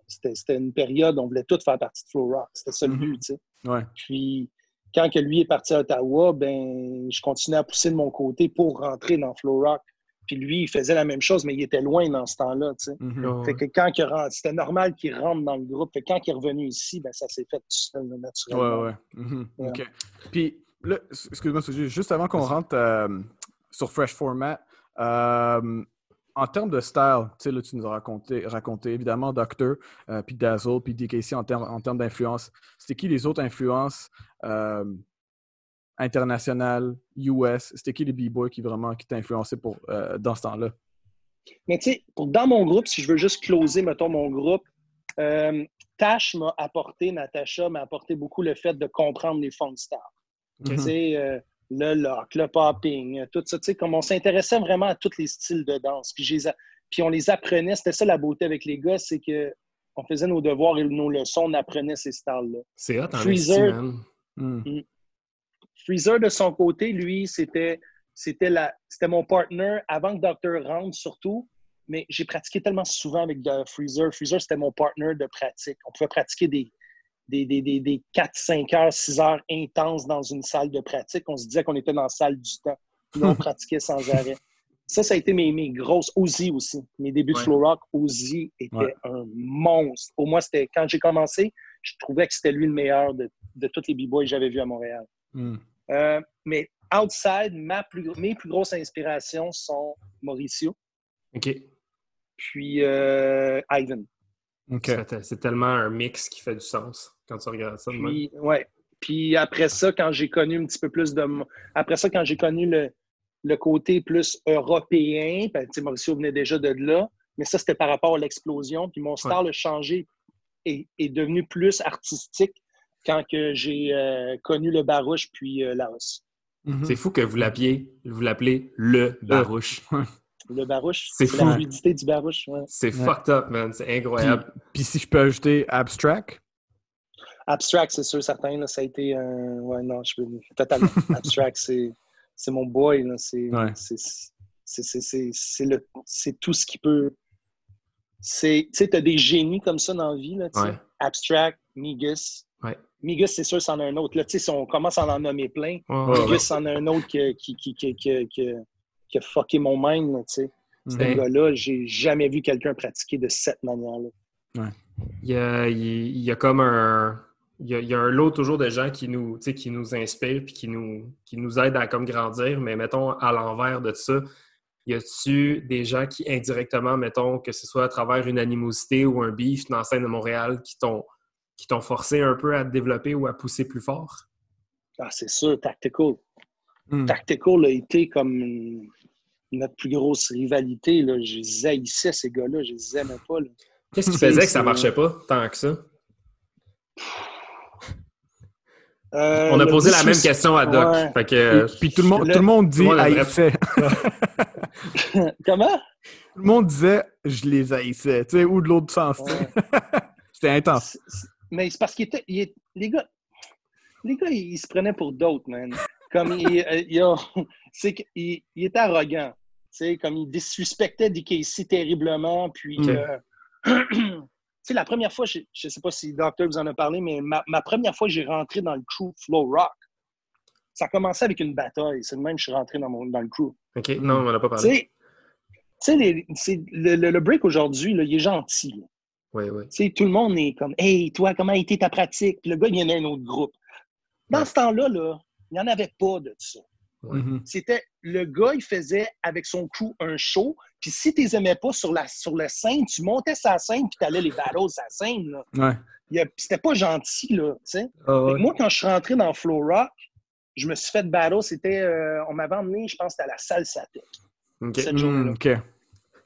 c'était une période, on voulait tout faire partie de Flow Rock. C'était ça le mm-hmm. but, tu sais. Ouais. Puis, quand que lui est parti à Ottawa, ben, je continuais à pousser de mon côté pour rentrer dans Flow Rock. Puis lui, il faisait la même chose, mais il était loin dans ce temps-là. Mm-hmm. Fait que quand il rentre, c'était normal qu'il rentre dans le groupe. Fait quand il est revenu ici, ben, ça s'est fait tout seul, naturellement. Ouais, ouais. Mm-hmm. OK. Puis, excuse-moi, juste avant qu'on rentre euh, sur Fresh Format, euh, en termes de style, tu sais, là, tu nous as raconté, raconté évidemment Doctor, euh, puis Dazzle, puis DKC en termes, en termes d'influence. C'était qui les autres influences euh, internationales, US? C'était qui les B-boys qui vraiment qui t'ont influencé pour, euh, dans ce temps-là? Mais tu sais, dans mon groupe, si je veux juste closer, mettons, mon groupe, Tash m'a apporté, Natacha m'a apporté beaucoup le fait de comprendre les funk stars. Sais, le lock, le popping, tout ça. Tu sais, comme on s'intéressait vraiment à tous les styles de danse. Puis, puis on les apprenait. C'était ça la beauté avec les gars, c'est que on faisait nos devoirs et nos leçons, on apprenait ces styles-là. C'est hot, Freezer, hmm. Hmm. Freezer, de son côté, lui, c'était c'était mon partner avant que Doctor rentre, surtout. Mais j'ai pratiqué tellement souvent avec Freezer. Freezer, c'était mon partner de pratique. On pouvait pratiquer des, des, des, des, 4, 5 heures, 6 heures intenses dans une salle de pratique. On se disait qu'on était dans la salle du temps. Puis on pratiquait sans arrêt. Ça, ça a été mes, mes grosses. Ozzy aussi. Mes débuts de flow rock, Ozzy était un monstre. Au moins, c'était quand j'ai commencé, je trouvais que c'était lui le meilleur de, de tous les b-boys que j'avais vus à Montréal. Hmm. Euh, mais outside, ma plus, mes plus grosses inspirations sont Mauricio. OK. Puis euh, Ivan. C'est tellement un mix qui fait du sens quand tu regardes ça. Puis, ouais. Puis après ça, quand j'ai connu un petit peu plus de. Après ça, quand j'ai connu le, côté plus européen, ben, Mauricio venait déjà de là, mais ça, c'était par rapport à l'explosion. Puis mon style a changé et est devenu plus artistique quand que j'ai euh, connu le barouche puis euh, Laos. Mm-hmm. C'est fou que vous l'appeliez, vous l'appelez le barouche. Le barouche? C'est la fluidité du barouche. C'est fucked up, man. C'est incroyable. Puis, si je peux ajouter abstract? Abstract, c'est sûr, certain. Là, ça a été un. Ouais, non, je peux. Totalement. abstract, c'est mon boy. C'est c'est tout ce qui peut. Tu sais, tu as des génies comme ça dans la vie. Là, Abstract, Migus. Ouais. Migus, c'est sûr, c'en a un autre. Là, si on commence à en nommer plein, Migus, c'en a un autre qui, qui, qui, qui qui a fucké mon mind, tu sais. Ce gars-là, j'ai jamais vu quelqu'un pratiquer de cette manière-là. Ouais. Il, y a, il, y a, comme un... Il y a, un lot toujours de gens qui nous, qui nous inspirent puis qui nous, qui nous aident à comme grandir, mais mettons à l'envers de ça, y a-tu des gens qui indirectement, mettons, que ce soit à travers une animosité ou un beef dans la scène de Montréal, qui t'ont qui t'ont forcé un peu à te développer ou à pousser plus fort? Ah, c'est sûr, Tactical. Hmm. Tactical a été comme notre plus grosse rivalité. Là. Je les haïssais, ces gars-là. Je les aimais pas. Qu'est-ce qui faisait que ça marchait pas tant que ça? Euh, On a posé la même question à Doc. Fait que, puis, tout le monde, tout le monde dit haïssait. Comment? Tout le monde disait je les haïssais, tu sais, ou de l'autre sens. C'était intense. Mais c'est parce qu'ils étaient. les gars, les gars, ils, se prenaient pour d'autres, man. Comme il, il, c'est qu'il il était arrogant sais, comme il disrespectait DKC terriblement. Puis, euh, sais, la première fois, je ne sais pas si Docteur vous en a parlé, mais ma, première fois j'ai rentré dans le crew Flow Rock, ça a commencé avec une bataille. C'est le même que je suis rentré dans, mon, dans le crew. OK, non, on n'en a pas parlé. Tu sais, le, le, break aujourd'hui, il est gentil. Oui, oui. sais, tout le monde est comme Hey, toi, comment a été ta pratique? Puis le gars, il vient d'un autre groupe. Dans ce temps-là, là, il n'y en avait pas de ça. Mm-hmm. C'était le gars, il faisait avec son crew un show. Puis si tu les aimais pas sur la, sur la scène, tu montais sa scène puis tu allais les battles sa scène. Là. Ouais. C'était pas gentil, là. Ah moi, quand je suis rentré dans Flow Rock, je me suis fait battle. C'était. Euh, on m'avait emmené, je pense, à la salle Satec. Cette journée-là. Mm,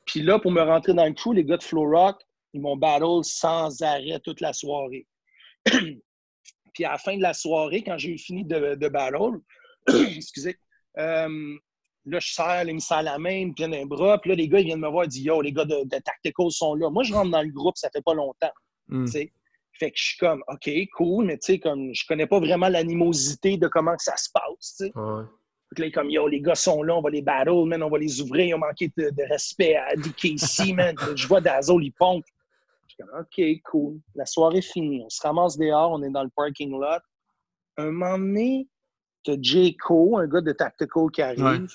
puis là, pour me rentrer dans le crew, les gars de Flow Rock, ils m'ont battle sans arrêt toute la soirée. puis à la fin de la soirée, quand j'ai eu fini de, de battle, excusez, euh, là, je sers, ils me serrent la main, prennent un bras. Puis là, les gars, ils viennent me voir et disent Yo, les gars de, de Tactical sont là. Moi, je rentre dans le groupe, ça fait pas longtemps. Mm. Fait que je suis comme, OK, cool, mais tu sais, comme, je connais pas vraiment l'animosité de comment que ça se passe, tu là, est comme, yo, les gars sont là, on va les battle, man, on va les ouvrir, ils ont manqué de, respect à DKC, man. je vois Dazzle, ils pompe. Je suis comme, OK, cool. La soirée est finie. On se ramasse dehors, on est dans le parking lot. un moment donné, tu as J. Cole, un gars de Tactical qui arrive.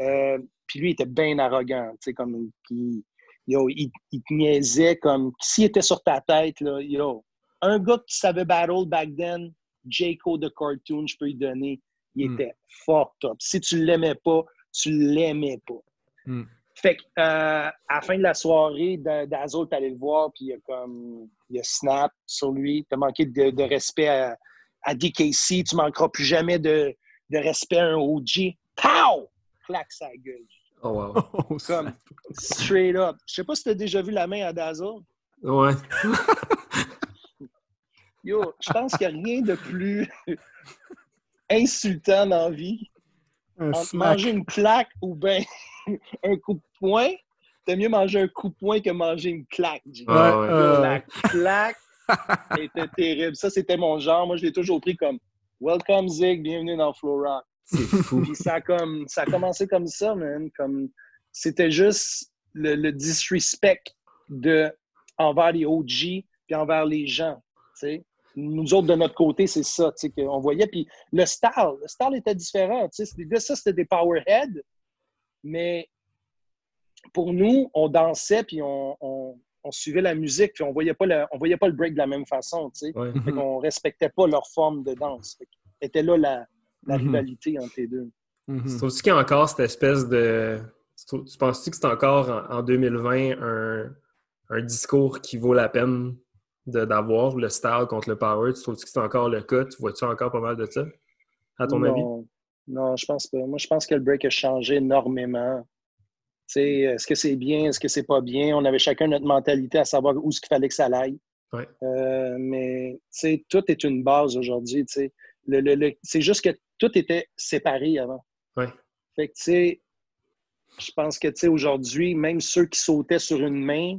Euh, puis lui, il était bien arrogant. Comme, il, il, te niaisait comme s'il était sur ta tête. Là, yo, un gars qui savait battle back then, J. Cole de cartoon, je peux lui donner. Il hmm. était fort top. Si tu l'aimais pas, tu l'aimais pas. Hmm. Fait que, euh, à la fin de la soirée, Dazzle, t'allais le voir, puis il a comme, il a snap sur lui. T'as manqué de, respect à, à, DKC. Tu manqueras plus jamais de, de respect à un OG. Pow! Claque sa gueule. Oh, wow. Oh, comme, straight up. Je sais pas si t'as déjà vu la main à Dazzle. Ouais. Yo, je pense qu'il n'y a rien de plus insultant dans la vie. manger une claque ou bien un coup de poing, c'est mieux manger un coup de poing que manger une claque. Ah, La claque était terrible. Ça, c'était mon genre. Moi, je l'ai toujours pris comme Welcome Zig, bienvenue dans Flora. C'est fou. Puis ça a, comme, ça a commencé comme ça, man. Comme, c'était juste le, disrespect de, envers les OG puis envers les gens. nous autres, de notre côté, c'est ça qu'on voyait. Puis le style, le style était différent. Ça, c'était des powerheads. Mais pour nous, on dansait, puis on, suivait la musique, puis on voyait pas le, on voyait pas le break de la même façon. Tu sais. on respectait pas leur forme de danse. C'était là la, la mhm. rivalité entre les deux. Mm Tu trouves qu'il y a encore cette espèce de... Tu, penses-tu que c'est encore en, 2020 un, un discours qui vaut la peine d'avoir le style contre le power? Tu trouves que c'est encore le cas? Tu vois-tu encore pas mal de ça, à ton avis? Non, je pense pas. Moi, je pense que le break a changé énormément. Est-ce que c'est bien? Est-ce que c'est pas bien? On avait chacun notre mentalité à savoir où ce qu'il fallait que ça aille. Ouais. Euh, mais tout est une base aujourd'hui. Le, le, c'est juste que tout était séparé avant. Ouais. Fait que, tu sais, je pense que, aujourd'hui, même ceux qui sautaient sur une main,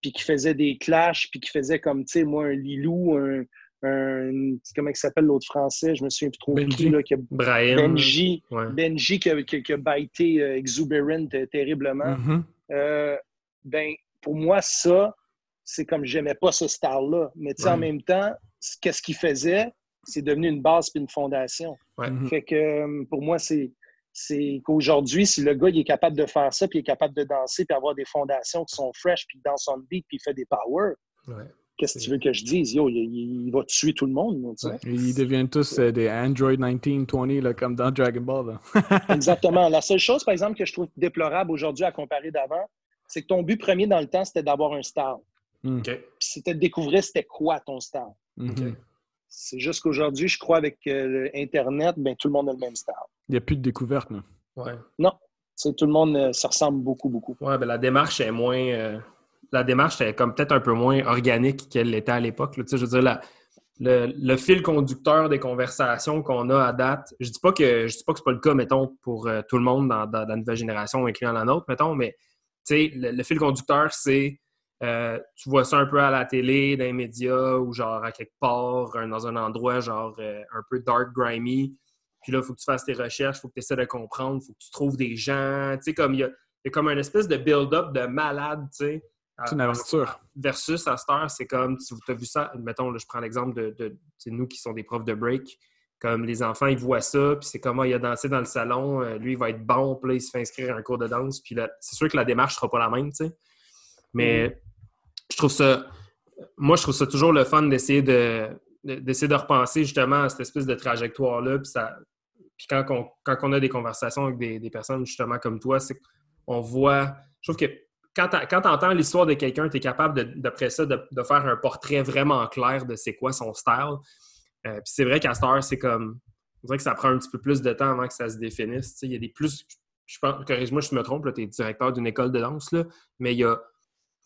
puis qui faisaient des clashs, puis qui faisaient comme, tu sais, moi, un Lilou, un, comment il s'appelle l'autre français, je me souviens plus trop Benji. qui, là, qui Benji, Benji qui a, qui, a baité euh, exuberant euh, terriblement. Mm-hmm. Euh, ben, pour moi, ça, c'est comme j'aimais pas ce style-là. Mais tu sais, en même temps, qu'est-ce qu'il faisait? C'est devenu une base puis une fondation. Mm-hmm. Fait que pour moi, c'est c'est qu'aujourd'hui, si le gars il est capable de faire ça, puis il est capable de danser, puis avoir des fondations qui sont fresh, puis il danse on beat, puis il fait des power, qu'est-ce que tu veux que je dise? Yo, il, va tuer tout le monde. Ils deviennent tous euh, des Android 1920, là, comme dans Dragon Ball. Exactement. La seule chose, par exemple, que je trouve déplorable aujourd'hui à comparer d'avant, c'est que ton but premier dans le temps, c'était d'avoir un style. Hmm. Puis c'était de découvrir c'était quoi ton style. Hmm. C'est juste qu'aujourd'hui, je crois avec euh, Internet, ben, tout le monde a le même style. Il n'y a plus de découverte. Non. Ouais. Non. tout le monde euh, se ressemble beaucoup, beaucoup. Ouais, ben, la démarche est moins la démarche est comme peut-être un peu moins organique qu'elle l'était à l'époque. Je veux dire, le, fil conducteur des conversations qu'on a à date, je dis pas que je dis pas que c'est pas le cas, mettons, pour euh, tout le monde dans, la nouvelle génération, incluant la nôtre, mettons, mais le, le fil conducteur, c'est euh, tu vois ça un peu à la télé, dans les médias ou genre à quelque part, dans un endroit genre euh, un peu dark, grimy. Puis là, il faut que tu fasses tes recherches, il faut que tu essaies de comprendre, il faut que tu trouves des gens. Tu sais, comme il y a, y a, comme une espèce de build-up de malade, tu sais. C'est une aventure. Versus à cette heure, c'est comme, si tu as vu ça, mettons, là, je prends l'exemple de, de nous qui sont des profs de break. Comme les enfants, ils voient ça, puis c'est comme, ah, il a dansé dans le salon, euh, lui, il va être bon, puis là, il se fait inscrire à un cours de danse. Puis c'est sûr que la démarche ne sera pas la même, tu sais. Mais mm. je trouve ça, moi, je trouve ça toujours le fun d'essayer de, d'essayer de repenser justement à cette espèce de trajectoire-là. Puis, ça, puis quand, on, quand on a des conversations avec des, des personnes justement comme toi, c'est qu'on voit, je trouve que quand tu entends l'histoire de quelqu'un, tu es capable, d'après ça, de, faire un portrait vraiment clair de c'est quoi son style. Euh, puis c'est vrai qu'à cette heure, c'est comme. On dirait que ça prend un petit peu plus de temps avant que ça se définisse. Il y a des plus. Je pense, corrige-moi, je me trompe, tu es directeur d'une école de danse, là, mais il y a.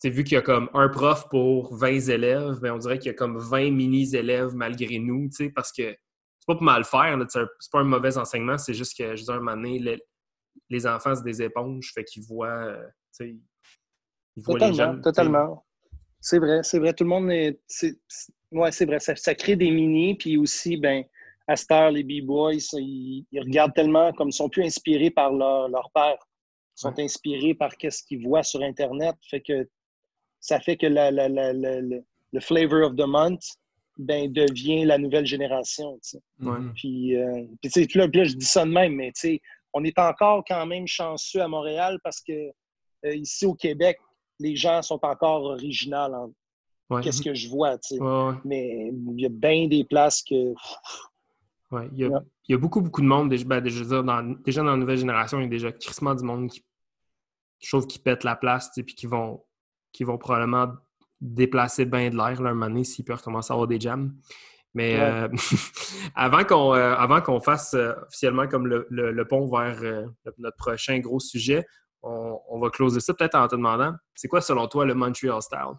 Vu qu'il y a comme un prof pour 20 élèves, mais ben, on dirait qu'il y a comme 20 mini-élèves malgré nous, parce que c'est pas pour mal faire, c'est pas un mauvais enseignement, c'est juste que, je veux dire, un moment donné, les, enfants, c'est des éponges, fait qu'ils voient, euh, totalement, totalement. C'est vrai, c'est vrai. Tout le monde est. ouais, c'est vrai. Ça, crée des mini, puis aussi, ben, à cette heure, les B-Boys, ils, regardent tellement comme ils sont plus inspirés par leur, leur père. Ils sont inspirés par ce qu'ils voient sur Internet. Fait que ça fait que la, la, le flavor of the month, ben, devient la nouvelle génération. Puis, euh, puis, là, je dis ça de même, mais on est encore quand même chanceux à Montréal parce que euh, ici au Québec, les gens sont encore originaux. Qu'est-ce que je vois, Mais il y a bien des places que. Il, y a, beaucoup, beaucoup de monde. Déjà, ben, déjà, dans, déjà dans la nouvelle génération, il y a déjà crissement du monde qui. Je trouve qui pètent la place, puis qui vont, qui vont probablement déplacer bien de l'air, un moment donné, s'ils peuvent commencer à avoir des jams. Mais euh, avant qu'on euh, avant qu'on fasse euh, officiellement comme le, pont vers notre prochain gros sujet, on, va closer ça peut-être en te demandant, c'est quoi selon toi le Montreal Style?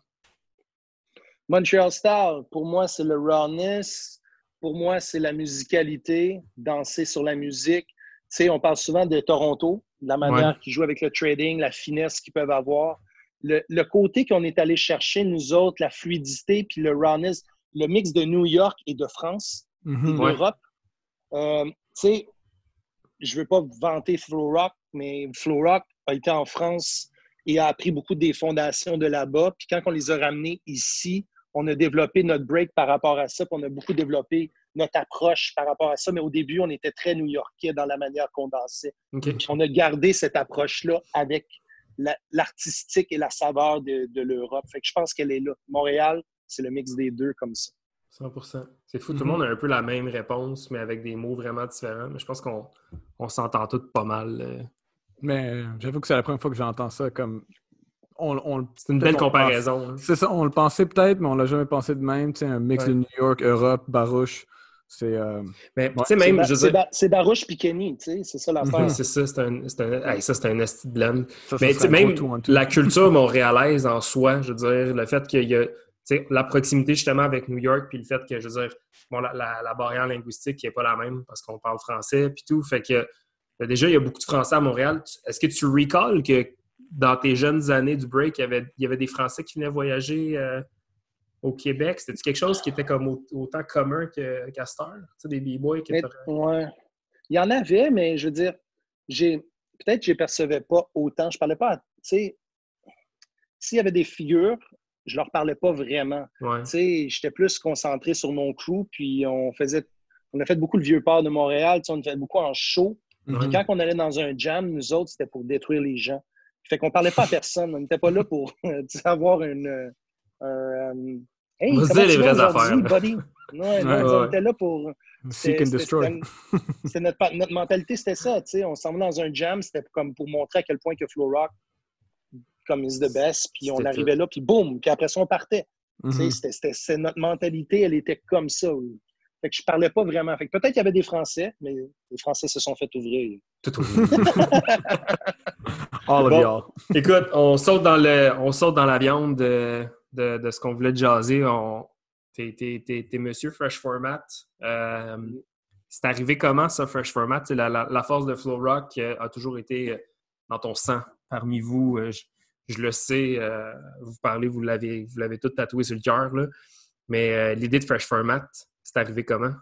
Montreal Style, pour moi, c'est le rawness. Pour moi, c'est la musicalité, danser sur la musique. Tu sais, on parle souvent de Toronto, la manière qu'ils jouent avec le trading, la finesse qu'ils peuvent avoir le, côté qu'on est allé chercher, nous autres, la fluidité, puis le rawness, le mix de New York et de France, et d'Europe. Euh, tu sais, je ne veux pas vanter Flow Rock, mais Flow Rock a été en France et a appris beaucoup des fondations de là-bas. Puis quand on les a ramenés ici, on a développé notre break par rapport à ça, puis on a beaucoup développé notre approche par rapport à ça. Mais au début, on était très new-yorkais dans la manière qu'on dansait. On a gardé cette approche-là avec l'artistique et la saveur de, l'Europe. Fait que je pense qu'elle est là. Montréal, c'est le mix des deux comme ça. 100% C'est fou. Tout le mhm. monde a un peu la même réponse, mais avec des mots vraiment différents. Mais je pense qu'on on, s'entend tous pas mal. Mais euh, j'avoue que c'est la première fois que j'entends ça comme. On, c'est une belle comparaison. Hein. C'est ça, on le pensait peut-être, mais on l'a jamais pensé de même. un mix de New York, Europe, Barouche. C'est. Euh... Mais même, C'est Barouche puis Kenny, c'est ça l'affaire. c'est ça, c'est un, un, ça, c'est un esti de blend. Mais même la culture montréalaise en soi, je veux dire, le fait qu'il y a la proximité justement avec New York, puis le fait que, je veux dire, bon, la, la, barrière linguistique qui n'est pas la même parce qu'on parle français, puis tout. Fait que déjà, il y a beaucoup de Français à Montréal. Est-ce que tu recalles que dans tes jeunes années du break, il y avait, il y avait des Français qui venaient voyager? Euh, au Québec? C'était quelque chose qui était comme autant commun que? Tu sais, des b-boys qui étaient... Ouais. Il y en avait, mais je veux dire, j'ai peut-être que je ne percevais pas autant. Je ne parlais pas, tu sais, s'il y avait des figures, je ne leur parlais pas vraiment. Tu sais, j'étais plus concentré sur mon crew, puis on faisait, on a fait beaucoup le vieux port de Montréal, tu sais, on fait beaucoup en show. Mm-hmm. quand on allait dans un jam, nous autres, c'était pour détruire les gens. Fait qu'on parlait pas à personne. On n'était pas là pour avoir une, un, Hey, on les vraies affaires. Buddy? Ouais, on était là pour. Seek and destroy. notre, notre, mentalité, c'était ça. On s'en va dans un jam, c'était comme pour montrer à quel point que Flow Rock, comme is the best, puis on arrivait là, puis boum, puis après ça, on partait. Mm c'était, notre mentalité, elle était comme ça. Fait que je parlais pas vraiment. Fait que peut-être qu'il y avait des Français, mais les Français se sont fait ouvrir. Tout ouvrir. All of y'all. Écoute, on saute dans le, on saute dans la viande. De de, ce qu'on voulait jaser. T'es, t'es, monsieur Fresh Format. Euh, c'est arrivé comment ça, Fresh Format? La, force de Flow Rock euh, a toujours été euh, dans ton sang parmi vous. Je, le sais, vous parlez, vous l'avez, vous l'avez tout tatoué sur le cœur. Mais l'idée de Fresh Format, c'est arrivé comment?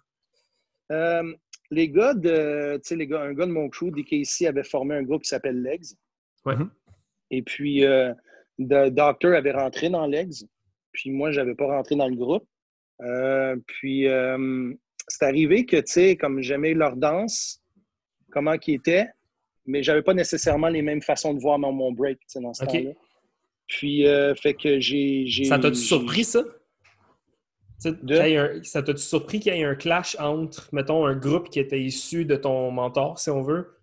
les gars de, tu sais, les gars, un gars de mon crew, DKC, avait formé un groupe qui s'appelle Legs. Ouais. Et puis, The Doctor avait rentré dans l'Egs, puis moi, je n'avais pas rentré dans le groupe. Euh, puis, euh, c'est arrivé que, tu sais, comme j'aimais leur danse, comment qu'ils étaient, mais j'avais pas nécessairement les mêmes façons de voir mon, mon break, tu sais, dans ce temps-là. Puis, euh, fait que j'ai... Ça t'a-tu surpris, ça? Ça t'a-tu surpris qu'il y ait un clash entre, mettons, un groupe qui était issu de ton mentor, si on veut,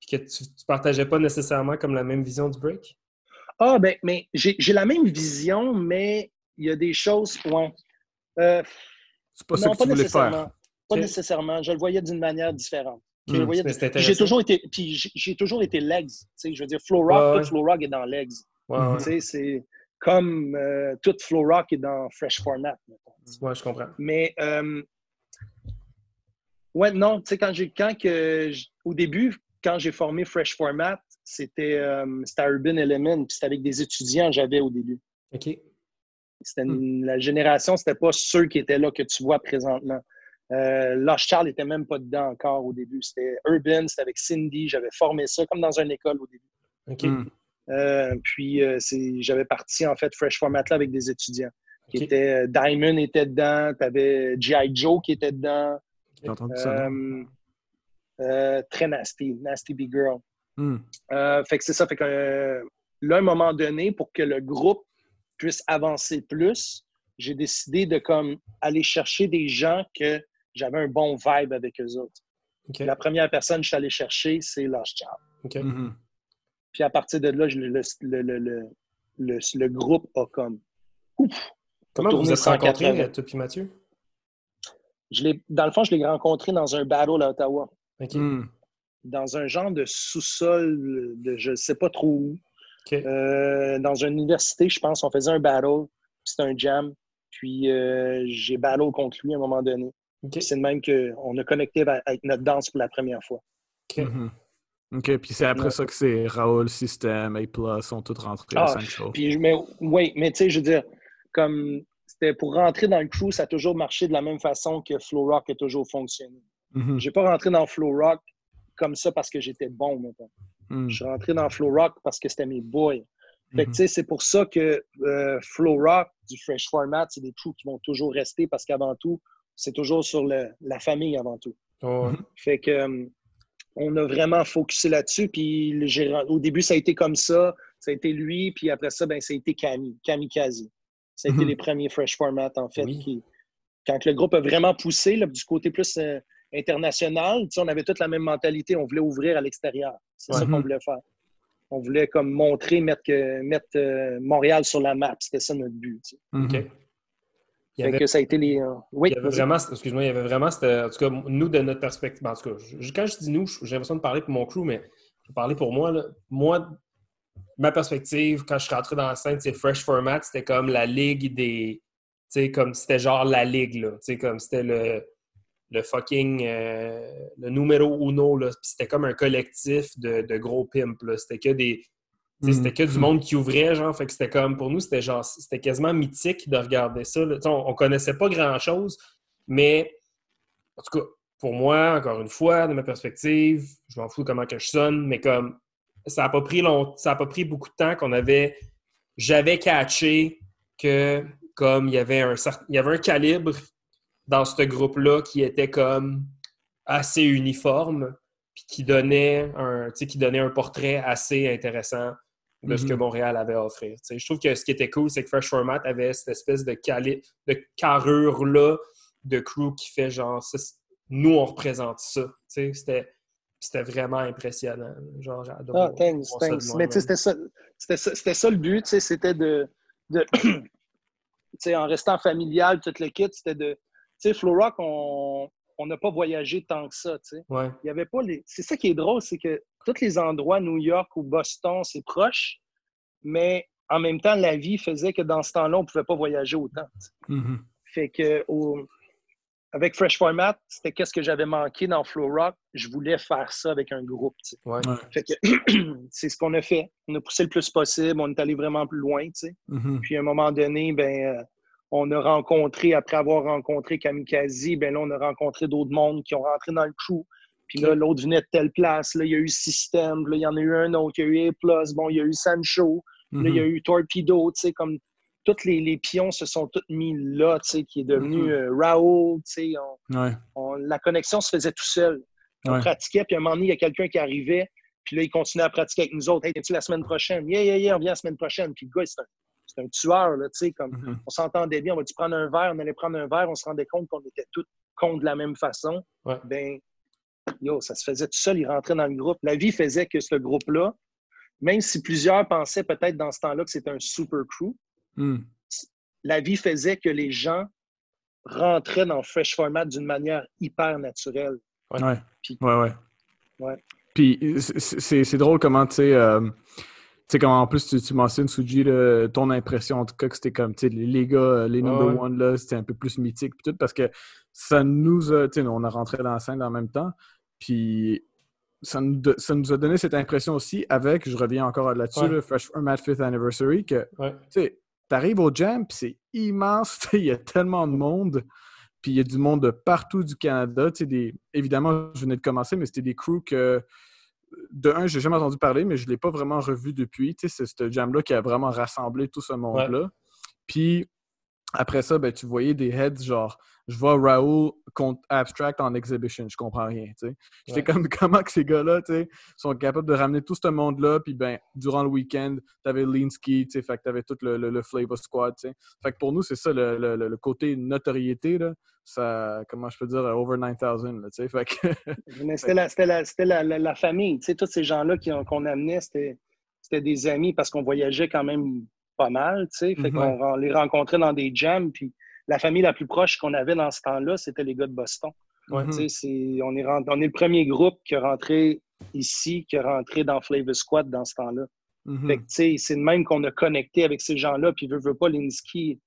puis que tu, ne partageais pas nécessairement comme la même vision du break? Ah, ben, mais j'ai la même vision, mais il y a des choses. Ouais. Euh, c'est pas ça que tu voulais faire. Pas nécessairement. Je le voyais d'une manière différente. Hmm, j'ai toujours été, j'ai toujours été legs. Je veux dire, Flow Rock, tout Flow Rock est dans legs. C'est comme euh, tout Flow Rock est dans Fresh Format. Ouais, je comprends. Mais euh, ouais, non, tu sais, quand j'ai quand que au début, quand j'ai formé Fresh Format, c'était euh, Urban Element, puis c'était avec des étudiants j'avais au début. OK. C'était hmm. La génération, c'était pas ceux qui étaient là que tu vois présentement. Euh, Lost Charles n'était même pas dedans encore au début. C'était Urban, c'était avec Cindy. J'avais formé ça comme dans une école au début. OK. Hmm. Euh, puis euh, j'avais parti en fait Fresh Format là avec des étudiants. qui était Diamond était dedans, tu avais G.I. Joe qui était dedans. très nasty, nasty big girl. Hmm. fait que c'est ça, fait que là, à un moment donné, pour que le groupe puisse avancer plus, j'ai décidé de comme aller chercher des gens que j'avais un bon vibe avec eux autres. La première personne que je suis allé chercher, c'est Lost Child. Mm-hmm. Puis à partir de là, le, le, groupe a comme. Comment vous vous êtes rencontrés, toi et Mathieu? Je dans le fond, je l'ai rencontré dans un battle à Ottawa. Mm. Dans un genre de sous-sol de je ne sais pas trop où. Euh, dans une université, je pense, on faisait un battle. C'était un jam. Puis euh, j'ai battle contre lui à un moment donné. C'est de même qu'on a connecté avec notre danse pour la première fois. OK. Mm-hmm. OK, puis c'est après ça que c'est Raoul, System, A+, sont tous rentrés ah, Puis, mais, oui, mais tu sais, je veux dire, comme c'était pour rentrer dans le crew, ça a toujours marché de la même façon que Flow Rock a toujours fonctionné. Mm-hmm. J'ai pas rentré dans Flow Rock comme ça parce que j'étais bon, maintenant. Mm. Je suis rentré dans Flow Rock parce que c'était mes boys. Fait que, mm-hmm. tu sais, c'est pour ça que euh, Flow Rock, du Fresh Format, c'est des crews qui vont toujours rester parce qu'avant tout, c'est toujours sur la famille avant tout. Fait que euh, on a vraiment focusé là-dessus. Puis au début, ça a été comme ça. Ça a été lui. Puis après ça, ben, ça a été Camille, Kamikaze. Ça a été mhm. les premiers fresh formats, en fait. quand le groupe a vraiment poussé du côté plus euh, international, on avait toute la même mentalité. On voulait ouvrir à l'extérieur. C'est ça qu'on voulait faire. On voulait comme montrer, mettre, mettre euh, Montréal sur la map. C'était ça notre but. Il y avait, que ça a été les. Euh, oui, il y avait vraiment, excuse-moi, il y avait vraiment, en tout cas, nous, de notre perspective, en tout cas, quand je dis nous, j'ai l'impression de parler pour mon crew, mais je vais parler pour moi. Là. Moi, ma perspective, quand je suis rentré dans la scène, c'est Fresh Format, c'était comme la ligue des. Tu sais, comme c'était genre la ligue, là. Tu sais, comme c'était le, le fucking. Euh, le numéro uno, là. Puis c'était comme un collectif de, de gros pimps, là. C'était que des c'était mm. que du monde qui ouvrait, genre. Fait que c'était comme, pour nous, c'était genre, c'était quasiment mythique de regarder ça. On, on, connaissait pas grand-chose, mais en tout cas, pour moi, encore une fois, de ma perspective, je m'en fous comment que je sonne, mais comme ça a pas pris long, ça a pas pris beaucoup de temps qu'on avait. J'avais catché que comme il y avait un il y avait un calibre dans ce groupe-là qui était comme assez uniforme puis qui donnait un qui donnait un portrait assez intéressant de ce que mm-hmm. Montréal avait à offrir. je trouve que ce qui était cool, c'est que Fresh Format avait cette espèce de, de carrure-là de crew qui fait genre, nous, on représente ça. C'était c'était vraiment impressionnant. Genre, ah, thanks, thanks. Mais c'était ça, c'était ça, le but, c'était de, de en restant familial, toute le kit, c'était de, tu sais, Flow Rock, on n'a pas voyagé tant que ça, tu sais. Il y avait pas les... C'est ça qui est drôle, c'est que tous les endroits, New York ou Boston, c'est proche, mais en même temps, la vie faisait que dans ce temps-là, on ne pouvait pas voyager autant. Mm-hmm. Fait que avec Fresh Format, c'était qu'est-ce que j'avais manqué dans Flow Rock? Je voulais faire ça avec un groupe. Fait que c'est ce qu'on a fait. On a poussé le plus possible. On est allé vraiment plus loin. Mm-hmm. Puis à un moment donné, ben, euh, on a rencontré, après avoir rencontré Kamikaze, ben là, on a rencontré d'autres mondes qui ont rentré dans le crew. Puis là, l'autre venait de telle place. Là, il y a eu System. Là, il y en a eu un autre. Il y a eu A+. Bon, il y a eu Sancho. Là, il y a mhm. eu Torpedo. Tu sais, comme tous les, les, pions se sont tous mis là, tu sais, qui est devenu mhm. euh, Raoul. Tu sais, la connexion se faisait tout seul. On pratiquait. Puis à un moment donné, il y a quelqu'un qui arrivait. Puis là, il continuait à pratiquer avec nous autres. Hey, tu la semaine prochaine? Yeah, yeah, yeah, on vient la semaine prochaine. Puis le gars, c'est un, un, tueur, là, tu sais, comme mhm. on s'entendait bien. On va-tu prendre un verre? On allait prendre un verre. On se rendait compte qu'on était tous contre de la même façon. Ben, yo, ça se faisait tout seul, il rentrait dans le groupe. La vie faisait que ce groupe-là, même si plusieurs pensaient peut-être dans ce temps-là que c'était un super crew, hmm. la vie faisait que les gens rentraient dans Fresh Format d'une manière hyper naturelle. Ouais. Puis, ouais, ouais. Puis c'est drôle comment, tu sais, euh, tu sais, comment en plus tu, tu mentionnes, Suji, ton impression en tout cas que c'était comme, tu sais, les, gars, les number one, là, c'était un peu plus mythique, puis tout, parce que ça nous a, tu sais, on a rentré dans la scène en même temps, puis ça nous, ça nous, a donné cette impression aussi avec, je reviens encore là-dessus, le Fresh Format Fifth Anniversary, que tu sais, t'arrives au jam, puis c'est immense, il y a tellement de monde, puis il y a du monde de partout du Canada. Des, évidemment, je venais de commencer, mais c'était des crews que, de un, j'ai jamais entendu parler, mais je ne l'ai pas vraiment revu depuis. C'est ce jam-là qui a vraiment rassemblé tout ce monde-là. Puis après ça, ben, tu voyais des heads genre, je vois Raoul contre Abstract en exhibition, je comprends rien. J'étais comme, comment que ces gars-là, sont capables de ramener tout ce monde-là, puis ben, durant le week-end, t'avais Linsky, fait que t'avais tout le, le, Flavor Squad. Fait que pour nous, c'est ça, le, le, côté notoriété, là, ça, comment je peux dire, over 9000, tu sais, fait que... c'était la, la, la, la, famille, tu sais, tous ces gens-là qu'on amenait, c'était des amis parce qu'on voyageait quand même pas mal, tu sais. Fait mm-hmm. qu'on les rencontrait dans des jams, puis la famille la plus proche qu'on avait dans ce temps-là, c'était les gars de Boston. Mm-hmm. c'est, on, est, on est le premier groupe qui est rentré ici, qui est rentré dans Flavor Squad dans ce temps-là. Mm-hmm. Fait que, tu sais, c'est de même qu'on a connecté avec ces gens-là, puis veut, veut pas, Linsky,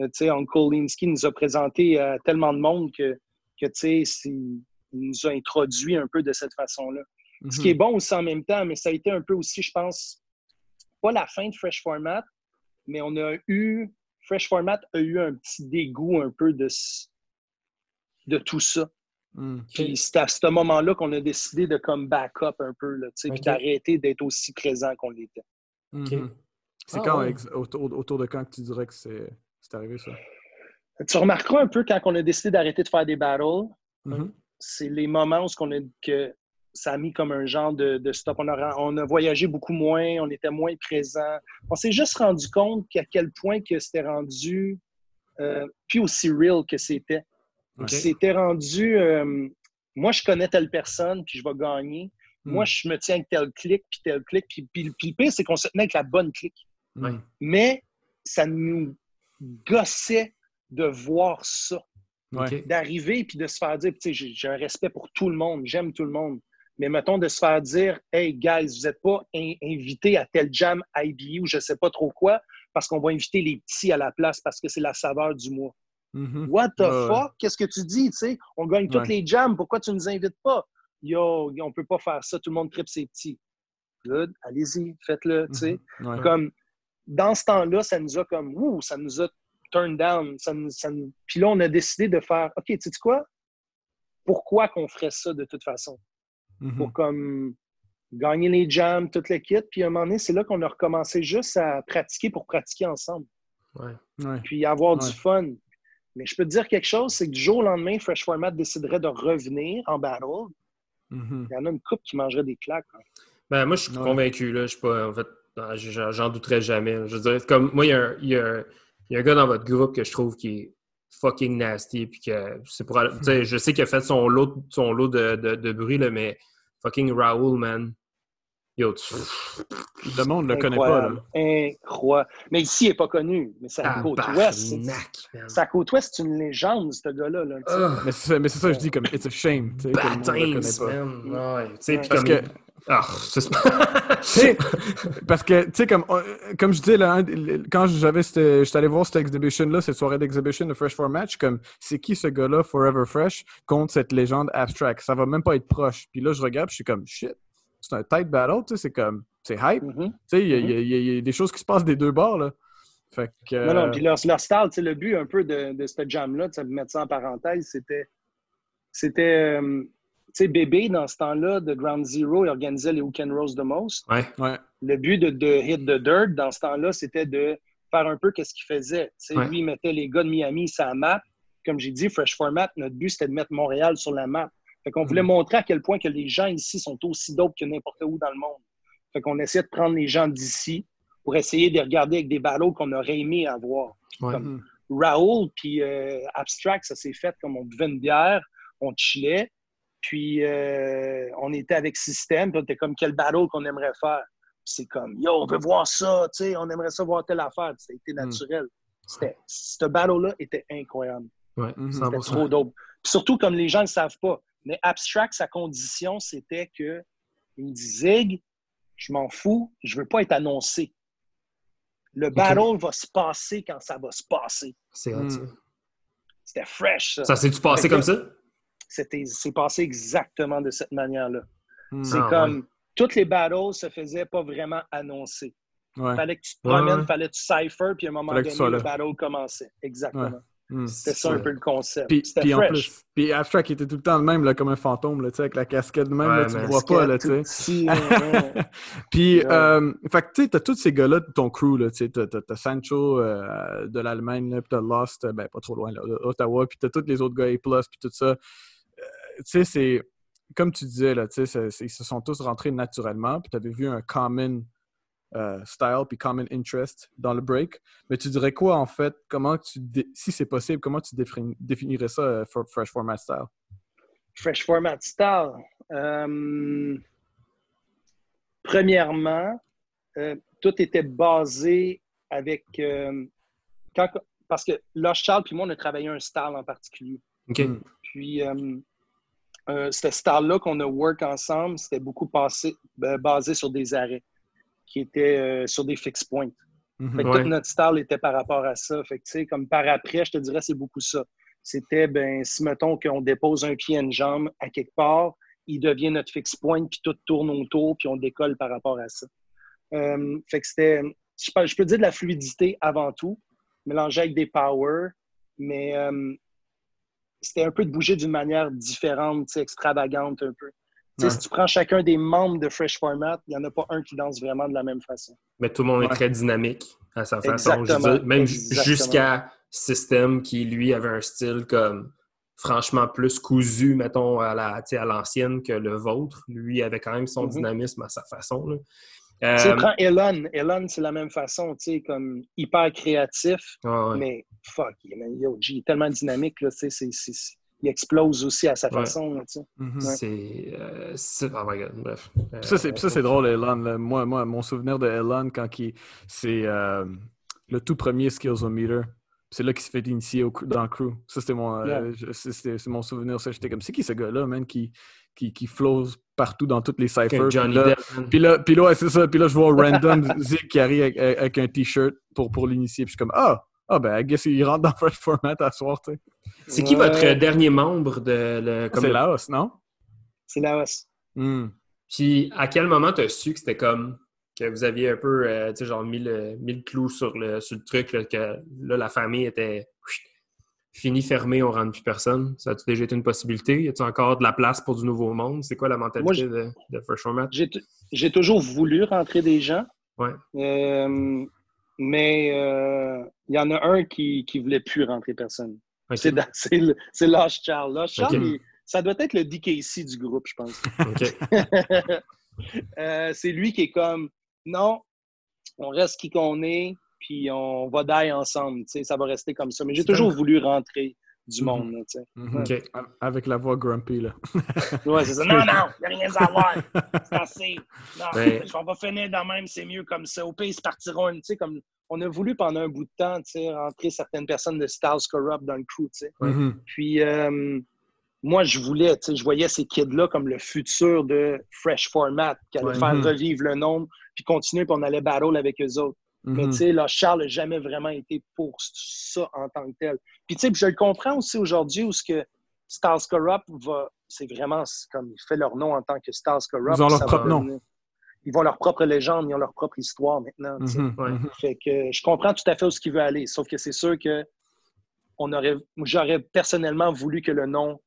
euh, tu sais, Uncle Linsky nous a présenté à tellement de monde que, que tu sais, il nous a introduit un peu de cette façon-là. Ce qui est bon aussi en même temps, mais ça a été un peu aussi, je pense, pas la fin de Fresh Format, mais on a eu, Fresh Format a eu un petit dégoût un peu de, de tout ça. Hmm. Puis c'est à ce moment-là qu'on a décidé de comme back-up un peu, là, puis d'arrêter d'être aussi présent qu'on l'était. Hmm. C'est ah quand, autour, de quand que tu dirais que c'est arrivé ça? Tu remarqueras un peu quand on a décidé d'arrêter de faire des battles, mm-hmm. c'est les moments où on a, que ça a mis comme un genre de, stop. On a, on a, voyagé beaucoup moins, on était moins présent. On s'est juste rendu compte qu'à quel point que c'était rendu, euh, puis aussi real que c'était. C'était rendu, euh, moi je connais telle personne, puis je vais gagner. Hmm. Moi je me tiens avec tel clic, puis tel clic. Puis, puis, le pire, c'est qu'on se tenait avec la bonne clique. Mais ça nous gossait de voir ça. D'arriver puis de se faire dire, j'ai un respect pour tout le monde, j'aime tout le monde mais mettons de se faire dire Hey, guys, vous n'êtes pas invités à tel jam IBU ou je ne sais pas trop quoi, parce qu'on va inviter les petits à la place parce que c'est la saveur du mois. Mm-hmm. What the fuck? Qu'est-ce que tu dis? sais? On gagne toutes les jams, pourquoi tu ne nous invites pas? Yo, on ne peut pas faire ça, tout le monde tripe ses petits. Good, allez-y, faites-le. Mm-hmm. Comme dans ce temps-là, ça nous a comme ouh, ça nous a turned down. Ça, ça, Puis là, on a décidé de faire OK, tu sais quoi? Pourquoi qu'on ferait ça de toute façon? Pour mhm. comme gagner les jams, toute l'équipe. Puis à un moment donné, c'est là qu'on a recommencé juste à pratiquer pour pratiquer ensemble. Puis avoir du fun. Mais je peux te dire quelque chose, c'est que du jour au lendemain, Fresh Format déciderait de revenir en battle. Mhm. Il y en a une coupe qui mangerait des claques. Hein. Ben, moi, je suis convaincu. Là. Je suis pas, en fait, j'en douterais jamais. Je veux dire, comme moi, il y, a un, il, y a, il y, a un, gars dans votre groupe que je trouve qui est fucking nasty. Puis que c'est pour. je sais qu'il a fait son lot, son lot de, de, de bruit, là, mais fucking Raoul, man. Yo, tu... Le monde ne le connaît pas. Là. Incroyable. Mais ici, il n'est pas connu. Mais c'est à Côte-Ouest. C'est à Côte-Ouest, c'est une légende, ce gars-là. Là, uh, mais c'est ça que je dis, comme, it's a shame. Man. Ouais, Parce comme... que ah, parce que, tu sais, comme, comme je disais, là, quand j'avais j'étais allé voir cette exhibition-là, cette soirée d'exhibition de Fresh for Match, comme, c'est qui ce gars-là, Forever Fresh, contre cette légende abstract? Ça va même pas être proche. Puis là, je regarde, je suis comme, shit, c'est un tight battle, tu sais, c'est comme, c'est hype. Tu sais, il y, a des choses qui se passent des deux bords, là. Fait que, Non, non, puis leur, style, le but un peu de, de cette jam-là, de mettre ça en parenthèse, c'était, c'était, euh, sais, Bébé, dans ce temps-là, de Ground Zero, il organisait les Weekend Rose the Most. Ouais. Le but de, Hit the Dirt, dans ce temps-là, c'était de faire un peu ce qu'il faisait. Ouais. Lui, il mettait les gars de Miami sur la map. Comme j'ai dit, Fresh Format, notre but, c'était de mettre Montréal sur la map. Fait qu'on voulait mm. montrer à quel point que les gens ici sont aussi dope que n'importe où dans le monde. Fait qu'on essayait de prendre les gens d'ici pour essayer de regarder avec des ballots qu'on aurait aimé avoir. Comme mm. Raoul puis euh, Abstract, ça s'est fait comme on buvait une bière, on chillait. Puis euh, on était avec Système, puis on était comme quel battle qu'on aimerait faire? C'est comme yo, on veut voir ça, tu sais, on aimerait ça voir telle affaire. C'était hmm. naturel. C'était, ce battle-là était incroyable. Ouais, c'était trop dope. surtout comme les gens ne le savent pas. Mais Abstract, sa condition, c'était que il me dit je m'en fous, je veux pas être annoncé. Le battle va se passer quand ça va se passer. C'est hmm. C'était fresh, ça. Ça s'est-tu passé comme ça? c'est passé exactement de cette manière-là. Hmm. C'est ah, comme toutes les battles se faisaient pas vraiment annoncer. Il fallait que tu te promènes, il fallait que tu cypher, puis à un moment donné, le battle commençait. Exactement. Hmm. C'était ça un peu le concept. Puis, puis en plus, puis Abstract était tout le temps le même, là, comme un fantôme, là, avec la casquette de même, là, tu le vois pas, là, tu sais. puis, euh, fait que, tu sais, t'as tous ces gars-là de ton crew, là, tu sais, t'as Sancho euh, de l'Allemagne, puis t'as Lost, euh, ben, pas trop loin, là, Ottawa, puis t'as tous les autres gars A+, puis tout ça. Euh, tu sais, c'est, comme tu disais, là, tu sais, ils se sont tous rentrés naturellement, puis t'avais vu un common euh, style puis common interest dans le break. Mais tu dirais quoi en fait? Comment tu si c'est possible, comment tu définirais ça euh, Fresh Format Style? Fresh Format Style. Euh, premièrement, tout était basé avec parce que là, Charles puis moi, on a travaillé un style en particulier. Hmm. Puis ce style-là qu'on a work ensemble, c'était beaucoup basé sur des arrêts qui était euh, sur des fixed points. Mhm. Tout notre style était par rapport à ça. Fait que, comme par après, je te dirais, c'est beaucoup ça. C'était, ben, si mettons qu'on dépose un pied et une jambe à quelque part, il devient notre fixed point, puis tout tourne autour, puis on décolle par rapport à ça. Euh, fait que c'était, je peux, je peux, dire de la fluidité avant tout, mélangé avec des powers, mais euh, c'était un peu de bouger d'une manière différente, extravagante un peu. Si tu prends chacun des membres de Fresh Format, il n'y en a pas un qui danse vraiment de la même façon. Mais tout le monde est très dynamique à sa façon. même jusqu'à System qui, lui, avait un style comme franchement plus cousu, mettons, à la à l'ancienne que le vôtre. Lui avait quand même son mm-hmm. dynamisme à sa façon. Là. Tu euh, prends Elon. Elon, c'est la même façon, tu sais, comme hyper créatif. Mais fuck, il est tellement dynamique, là, tu sais, c'est il explose aussi à sa façon. Mhm. C'est. oh my God, bref. ça, c'est drôle, Elon. Moi, moi, mon souvenir de Elon, quand c'est euh, le tout premier Skillsometer. C'est là qu'il s'est fait initier dans le crew. Ça, c'était mon, euh, c'est mon souvenir. Ça, j'étais comme, c'est qui ce gars-là, man, qui, qui, qui flows partout dans toutes les cyphers. Puis là, puis là, c'est ça. Puis là, je vois random Zig qui arrive avec, un t-shirt pour, pour l'initier. Puis je suis comme, ah, ah, ben, I guess il rentre dans Fresh Format à soir, tu sais. C'est qui votre dernier membre de le. C'est Laos, non? C'est Laos. Hmm. Puis, à quel moment tu as su que c'était comme que vous aviez un peu, euh, tu sais, genre, mis le, mis le, clou sur le, sur le truc, que là, la famille était finie, fermée, on rentre plus personne? Ça a-tu déjà été une possibilité? Y a-tu encore de la place pour du nouveau monde? C'est quoi la mentalité de, de, Fresh Format? J'ai toujours voulu rentrer des gens. Ouais. Euh, mais euh, il y en a un qui ne voulait plus rentrer personne. C'est Lost Charles. Charles, ça doit être le DKC du groupe, je pense. Euh, c'est lui qui est comme non, on reste qui qu'on est, puis on va die ensemble. Ça va rester comme ça. Mais j'ai toujours voulu rentrer du mhm. monde. Mhm. Avec la voix grumpy. Là. ouais, c'est ça. Non, non, il n'y a rien à voir. C'est assez. Non, ben... on va finir dans même, c'est mieux comme ça. Au pays, ils se partiront. Comme, on a voulu pendant un bout de temps rentrer certaines personnes de Styles Corrupt dans le crew. Mhm. Puis euh, moi, je voulais, je voyais ces kids-là comme le futur de Fresh Format, qui allait faire revivre le nombre, puis continuer, puis on allait battle avec eux autres. Mais mhm. tu sais, là, Charles n'a jamais vraiment été pour ça en tant que tel. Puis tu sais, je le comprends aussi aujourd'hui où ce que Stars Corrupt va, c'est vraiment comme il fait leur nom en tant que Stars Corrupt. Ils ont leur propre nom. Ils vont leur propre légende, ils ont leur propre histoire maintenant. Mhm, mhm. Fait que je comprends tout à fait où ce qu'il veut aller. Sauf que c'est sûr que on aurait, j'aurais personnellement voulu que le nom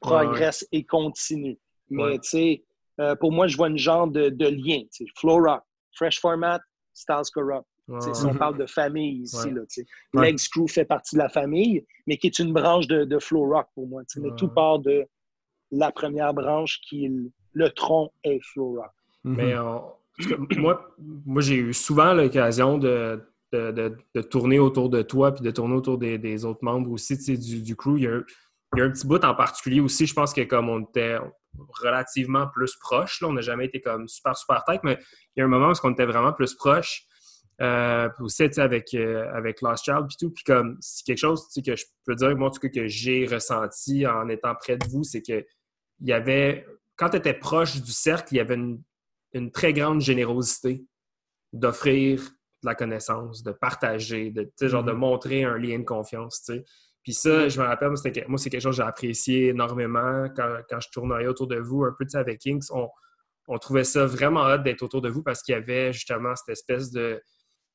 progresse et continue. Mais tu sais, euh, pour moi, je vois une genre de, de lien. Flow Rock, Fresh Format, Styles Corrupt. Si on parle de famille ici, ouais. Legs Crew fait partie de la famille, mais qui est une branche de, de Flow Rock pour moi. Mais tout part de la première branche qui est le, tronc est Flow Rock. Mhm. Mais moi, moi j'ai eu souvent l'occasion de, de, tourner autour de toi puis de tourner autour des, autres membres aussi du, du crew. Il y, a, il y, a, un petit bout en particulier aussi, je pense que comme on était relativement plus proche. Là. On n'a jamais été comme super, super tête, mais il y a un moment où on était vraiment plus proche. Euh, aussi avec, euh, avec Lost Child puis tout. Puis comme c'est quelque chose que je peux dire, moi, en tout cas, que j'ai ressenti en étant près de vous, c'est que il y avait, quand tu étais proche du cercle, il y avait une, très grande générosité d'offrir de la connaissance, de partager, de, genre de mm-hmm. montrer un lien de confiance. sais. Puis ça, je me rappelle, moi, c'est quelque chose que j'ai apprécié énormément quand, quand, je tournais autour de vous, un peu avec Kings. On, on trouvait ça vraiment hâte d'être autour de vous parce qu'il y avait justement cette espèce de,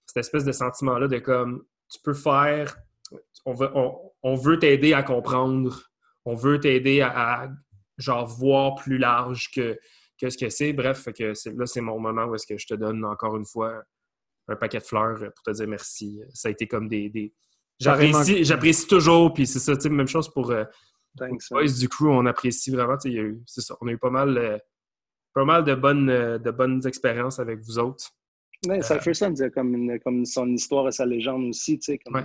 cette espèce de sentiment-là de comme tu peux faire on veut, on, veut t'aider à comprendre, on veut t'aider à, genre voir plus large que, que ce que c'est. Bref, que là, c'est mon moment où est-ce que je te donne encore une fois un paquet de fleurs pour te dire merci. Ça a été comme des. J'apprécie toujours, puis c'est ça, même chose pour euh, les boys du crew, on apprécie vraiment. C'est ça, on a eu pas mal, euh, pas mal de, bonnes, euh, de bonnes expériences avec vous autres. Ça fait ça, comme, comme son histoire et sa légende aussi. Comme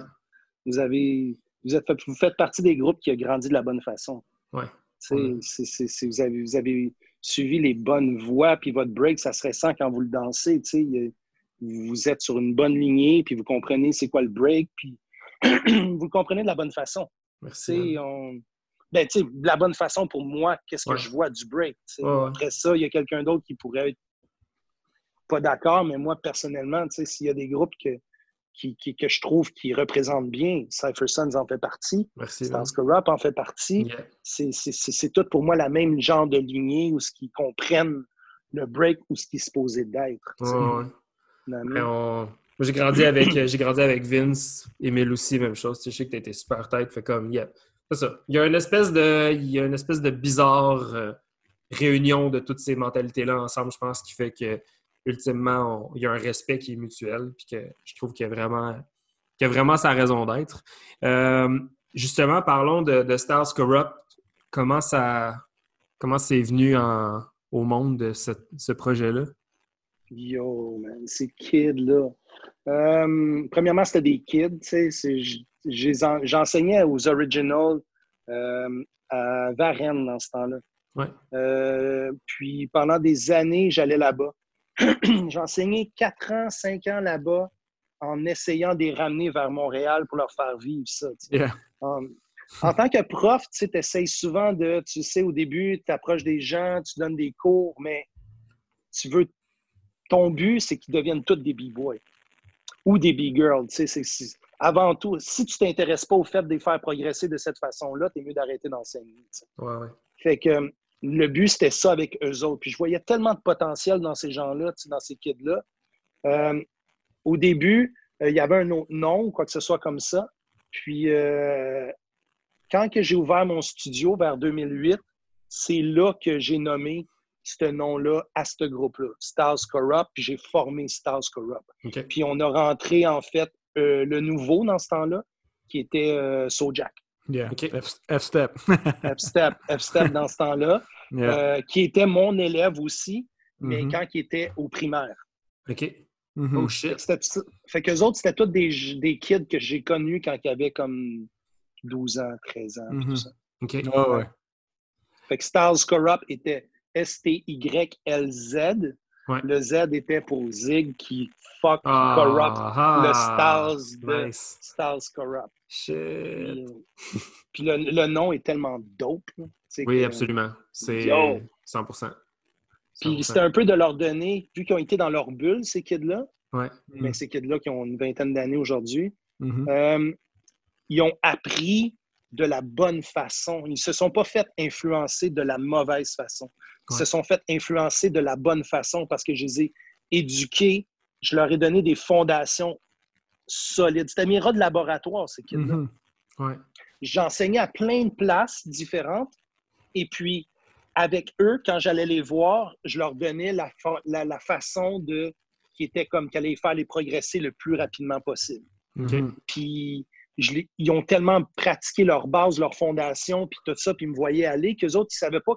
vous, avez, vous, êtes, vous faites partie des groupes qui ont grandi de la bonne façon. Ouais. vous, avez, vous avez suivi les bonnes voies, puis votre break, ça se ressent quand vous le dansez. Vous êtes sur une bonne lignée, puis vous comprenez c'est quoi le break, puis vous le comprenez de la bonne façon. Merci. On... Ben, de la bonne façon pour moi, qu'est-ce que je vois du break. Après ça, il y a quelqu'un d'autre qui pourrait être pas d'accord, mais moi, personnellement, s'il y a des groupes que, qui, que je trouve qui représentent bien, Cypher Sons en fait partie, Corrupt en fait partie. C'est tout pour moi la même genre de lignée où ce qu'ils comprennent le break ou ce qui est supposé d'être. J'ai grandi avec j'ai grandi avec Vince, Emile aussi, même chose. Tu sais que tu étais super tête. Fait comme. C'est ça. Il y a une espèce de. Il y a une espèce de bizarre euh, réunion de toutes ces mentalités-là ensemble, je pense, qui fait que ultimement, il y a un respect qui est mutuel, puis que je trouve qu'il y a vraiment, qu'il a vraiment sa raison d'être. Euh, justement, parlons de, Stars Corrupt. Comment ça, comment c'est venu au monde de ce, projet-là? Yo, man, ces kids-là. Euh, premièrement, c'était des kids. J'enseignais aux Originals euh, à Varennes dans ce temps-là. Ouais. puis pendant des années, j'allais là-bas. J'ai enseigné 4 ans, 5 ans là-bas en essayant de les ramener vers Montréal pour leur faire vivre ça. en tant que prof, tu essayes souvent de, tu sais, au début, tu approches des gens, tu donnes des cours, mais tu veux, ton but, c'est qu'ils deviennent tous des b-boys ou des b-girls. avant tout, si tu t'intéresses pas au fait de les faire progresser de cette façon-là, tu es mieux d'arrêter d'enseigner. Ouais, ouais. Fait que le but, c'était ça avec eux autres. Puis je voyais tellement de potentiel dans ces gens-là, dans ces kids-là. Euh, au début, euh, il y avait un autre nom, quoi que ce soit comme ça. Puis euh, quand que j'ai ouvert mon studio vers 2008, c'est là que j'ai nommé ce nom-là à ce groupe-là, Stars Corrupt, puis j'ai formé Stars Corrupt. Puis on a rentré, en fait, le nouveau dans ce temps-là, qui était Sojak. Yeah. F-Step. F-Step. F-Step dans ce temps-là. Euh, qui était mon élève aussi, mais mm-hmm. quand il était au primaire. OK. Mm-hmm. Oh shit. Fait qu'eux autres, c'était tous des, des kids que j'ai connus quand ils avaient comme 12 ans, 13 ans, tout mm-hmm. ça. OK. ouais. Fait que Styles Corrupt était S-T-Y-L-Z. Le Z était pour Zig qui fuck ah, corrupt ah, le Styles de nice. Corrupt. Shit. Puis, le, le, nom est tellement dope. Oui, absolument. C'est 100%. Puis c'était un peu de leur donner, vu qu'ils ont été dans leur bulle, ces kids-là, ouais. mais mm. ces kids-là qui ont une vingtaine d'années aujourd'hui, mm-hmm. euh, ils ont appris de la bonne façon. Ils ne se sont pas fait influencer de la mauvaise façon. Ils se sont fait influencer de la bonne façon parce que je les ai éduqués, je leur ai donné des fondations solides. C'était mes rats de laboratoire, ces kids-là. Mm-hmm. ouais. J'enseignais à plein de places différentes et puis, avec eux, quand j'allais les voir, je leur donnais la, la, façon de qui était comme qu'elle allait faire les progresser le plus rapidement possible. Puis ils ont tellement pratiqué leur base, leur fondation, puis tout ça, puis ils me voyaient aller, qu'eux autres, ils ne savaient pas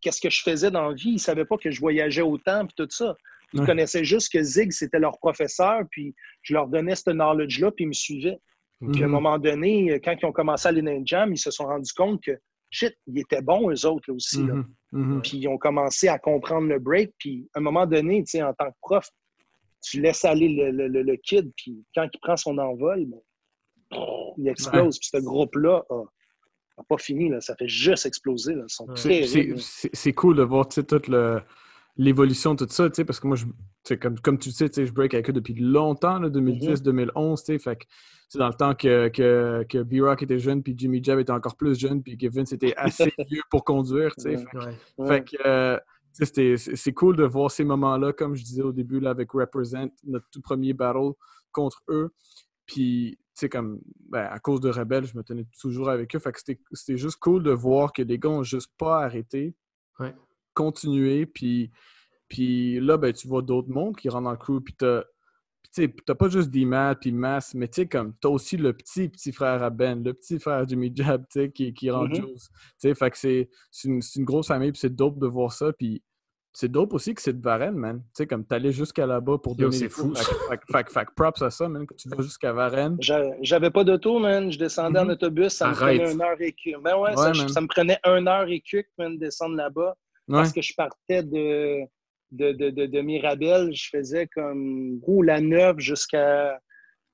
qu'est-ce que je faisais dans la vie. Ils ne savaient pas que je voyageais autant, puis tout ça. Ils connaissaient juste que Zig, c'était leur professeur, puis je leur donnais ce knowledge-là, puis ils me suivaient. Puis à un moment donné, quand ils ont commencé à aller dans jam, ils se sont rendus compte que shit, ils étaient bons, eux autres, là, aussi. Là. Mm-hmm. Mm-hmm. Puis ils ont commencé à comprendre le break. Puis à un moment donné, tu sais, en tant que prof, tu laisses aller le, le, le, kid, puis quand il prend son envol, ben, il explose. Puis ce groupe-là n'a pas fini, là. ça fait juste exploser. C'est cool de voir toute l'évolution de tout ça, parce que moi, je, comme, comme tu sais, je break avec eux depuis longtemps, 2010, 2011, mm-hmm. fait que c'est dans le temps que, que, que B-Rock était jeune, puis Jimmy Jab était encore plus jeune, puis que Vince était assez vieux pour conduire. tu sais. Fait, que euh, c'est cool de voir ces moments-là, comme je disais au début, là, avec Represent, notre tout premier battle contre eux. Puis, tu sais, comme, ben, à cause de Rebelle, je me tenais toujours avec eux. Fait que c'était juste cool de voir que les gars ont juste pas arrêté, ouais. continué. Puis, puis là, ben, tu vois d'autres mondes qui rentrent dans le crew. Puis t'as tu n'as pas juste D-Mat puis Mass, mais tu comme, t'as aussi le petit petit frère à Ben, le petit frère Jimmy Jab, qui, qui rend mm fait que c'est une, une, grosse famille, puis c'est dope de voir ça, puis c'est dope aussi que c'est de Varennes, man. Tu sais, comme t'allais jusqu'à là-bas pour donner C'est fou. Fait, fait, props à ça, man, que tu vas jusqu'à Varennes. J'avais pas d'auto, man. Je descendais en mm-hmm. autobus, ça me prenait une heure et quelques. Ben ouais, ça, ça, me prenait une heure et quelques, man, descendre là-bas. Parce que je partais de de, de, de, de, Mirabel, je faisais comme roule la neuve jusqu'à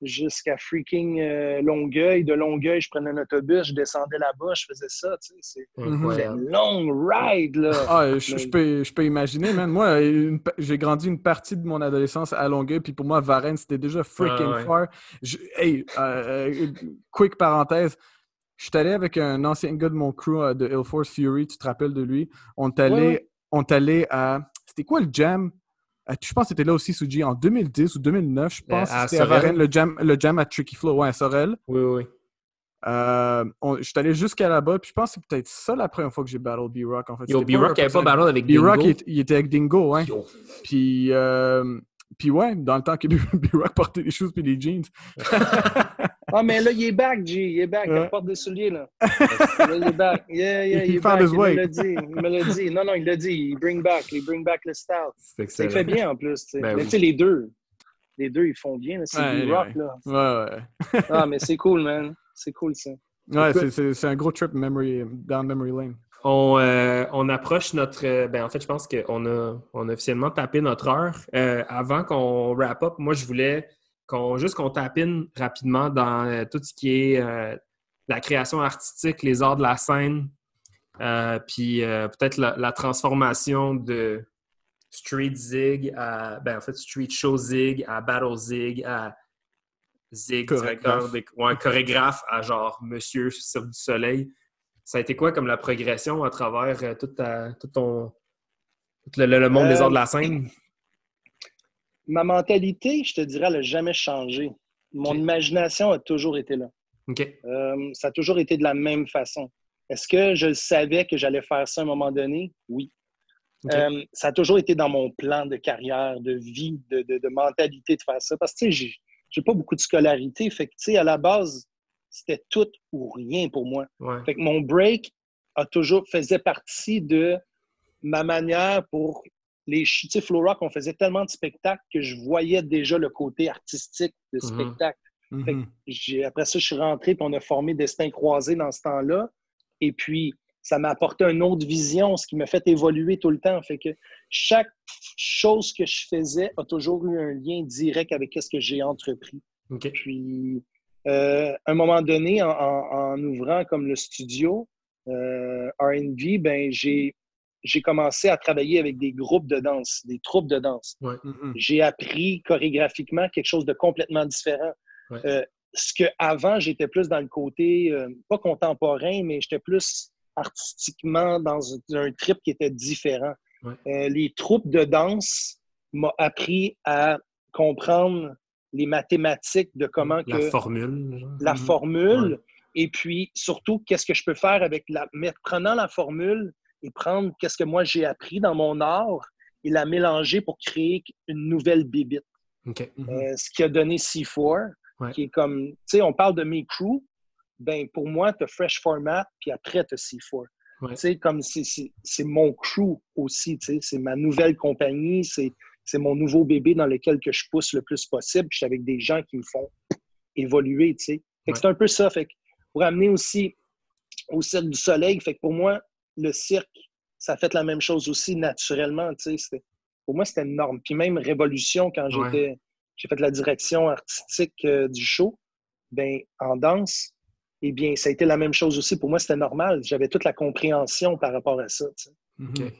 jusqu'à freaking euh, Longueuil. De Longueuil, je prenais un autobus, je descendais là-bas, je faisais ça. Tu sais, c'est une long ride. Là. Ah, je, peux, je peux imaginer, man. Moi, j'ai grandi une partie de mon adolescence à Longueuil, puis pour moi, Varennes, c'était déjà freaking ah, far. hey, euh, euh, quick parenthèse. Je suis allé avec un ancien gars de mon crew de Hill Force Fury, tu te rappelles de lui? On est allé, on est allé à c'était quoi le jam? Euh, je pense que c'était là aussi, Suji, en 2010 ou 2009. Je pense que c'était à Varennes, le jam, le jam à Tricky Flow. Ouais, à Sorel. Oui, oui. Euh, je suis allé jusqu'à là-bas, puis je pense que c'est peut-être ça la première fois que j'ai battle B-Rock. En fait. Yo, B-Rock n'avait pas battle avec Dingo. B-Rock, il, était avec Dingo, ouais. Puis, euh, puis ouais, dans le temps que B-Rock portait des choses puis des jeans. Ah, mais là, il est back, G. Il est back. Il porte des souliers, là. là. Il est back. Yeah, yeah, il, il est back. Il me l'a dit. Il me l'a dit. Non, non, il l'a dit. Il bring back. Il bring back le style. C'est Il fait bien, en plus. Ben mais tu sais, les deux. Les deux, ils font bien. C'est du rock, là. Ouais, ouais. ah, mais c'est cool, man. C'est cool, ça. Ouais, c'est un gros trip memory, down memory lane. On, euh, on, approche notre. Ben, en fait, je pense qu'on a, on a officiellement tapé notre heure. Euh, avant qu'on wrap up, moi, je voulais juste qu'on tapine rapidement dans euh, tout ce qui est euh, la création artistique, les arts de la scène, euh, puis peut-être la, transformation de Street Zig à, ben, en fait, Street Show Zig à Battle Zig à Zig, chorégraphe. chorégraphe à genre Monsieur sur du Soleil. Ça a été quoi comme la progression à travers tout, ton, le, monde des arts de la scène? Ma mentalité, je te dirais, elle n'a jamais changé. Mon imagination a toujours été là. Euh, ça a toujours été de la même façon. Est-ce que je savais que j'allais faire ça à un moment donné? Oui. Euh, ça a toujours été dans mon plan de carrière, de vie, de, mentalité de faire ça. Parce que, tu sais, j'ai pas beaucoup de scolarité. Fait que, tu sais, à la base, c'était tout ou rien pour moi. Fait que mon break a toujours faisait partie de ma manière pour les tu Rock, on faisait tellement de spectacles que je voyais déjà le côté artistique de mhm. spectacle. Mhm. après ça, je suis rentré et on a formé Destin Croisé dans ce temps-là. Et puis, ça m'a apporté une autre vision, ce qui m'a fait évoluer tout le temps. Fait que chaque chose que je faisais a toujours eu un lien direct avec ce que j'ai entrepris. Puis, euh, à un moment donné, en, ouvrant comme le studio euh, R&B, ben j'ai j'ai commencé à travailler avec des groupes de danse, des troupes de danse. Mm-hmm. J'ai appris chorégraphiquement quelque chose de complètement différent. Euh, ce que avant j'étais plus dans le côté, euh, pas contemporain, mais j'étais plus artistiquement dans un, trip qui était différent. Euh, les troupes de danse m'ont appris à comprendre les mathématiques de comment la que... Formule. La mm-hmm. formule. Et puis, surtout, qu'est-ce que je peux faire avec la... prenant la formule, et prendre qu'est-ce que moi j'ai appris dans mon art et la mélanger pour créer une nouvelle bibite. Mhm. Euh, ce qui a donné C4, qui est comme, tu sais, on parle de mes crews, ben pour moi, tu as Fresh Format, puis après, tu as C4. Tu sais, comme c'est mon crew aussi, tu sais, c'est ma nouvelle compagnie, c'est mon nouveau bébé dans lequel que je pousse le plus possible. Je suis avec des gens qui me font évoluer, tu sais. c'est un peu ça. Fait que pour amener aussi au Cirque du Soleil, fait que pour moi, le cirque, ça a fait la même chose aussi naturellement. Pour moi, c'était énorme. Puis même Révolution, quand j'étais, j'ai fait la direction artistique euh, du show, ben, en danse, eh bien, ça a été la même chose aussi. Pour moi, c'était normal. J'avais toute la compréhension par rapport à ça. Mm-hmm.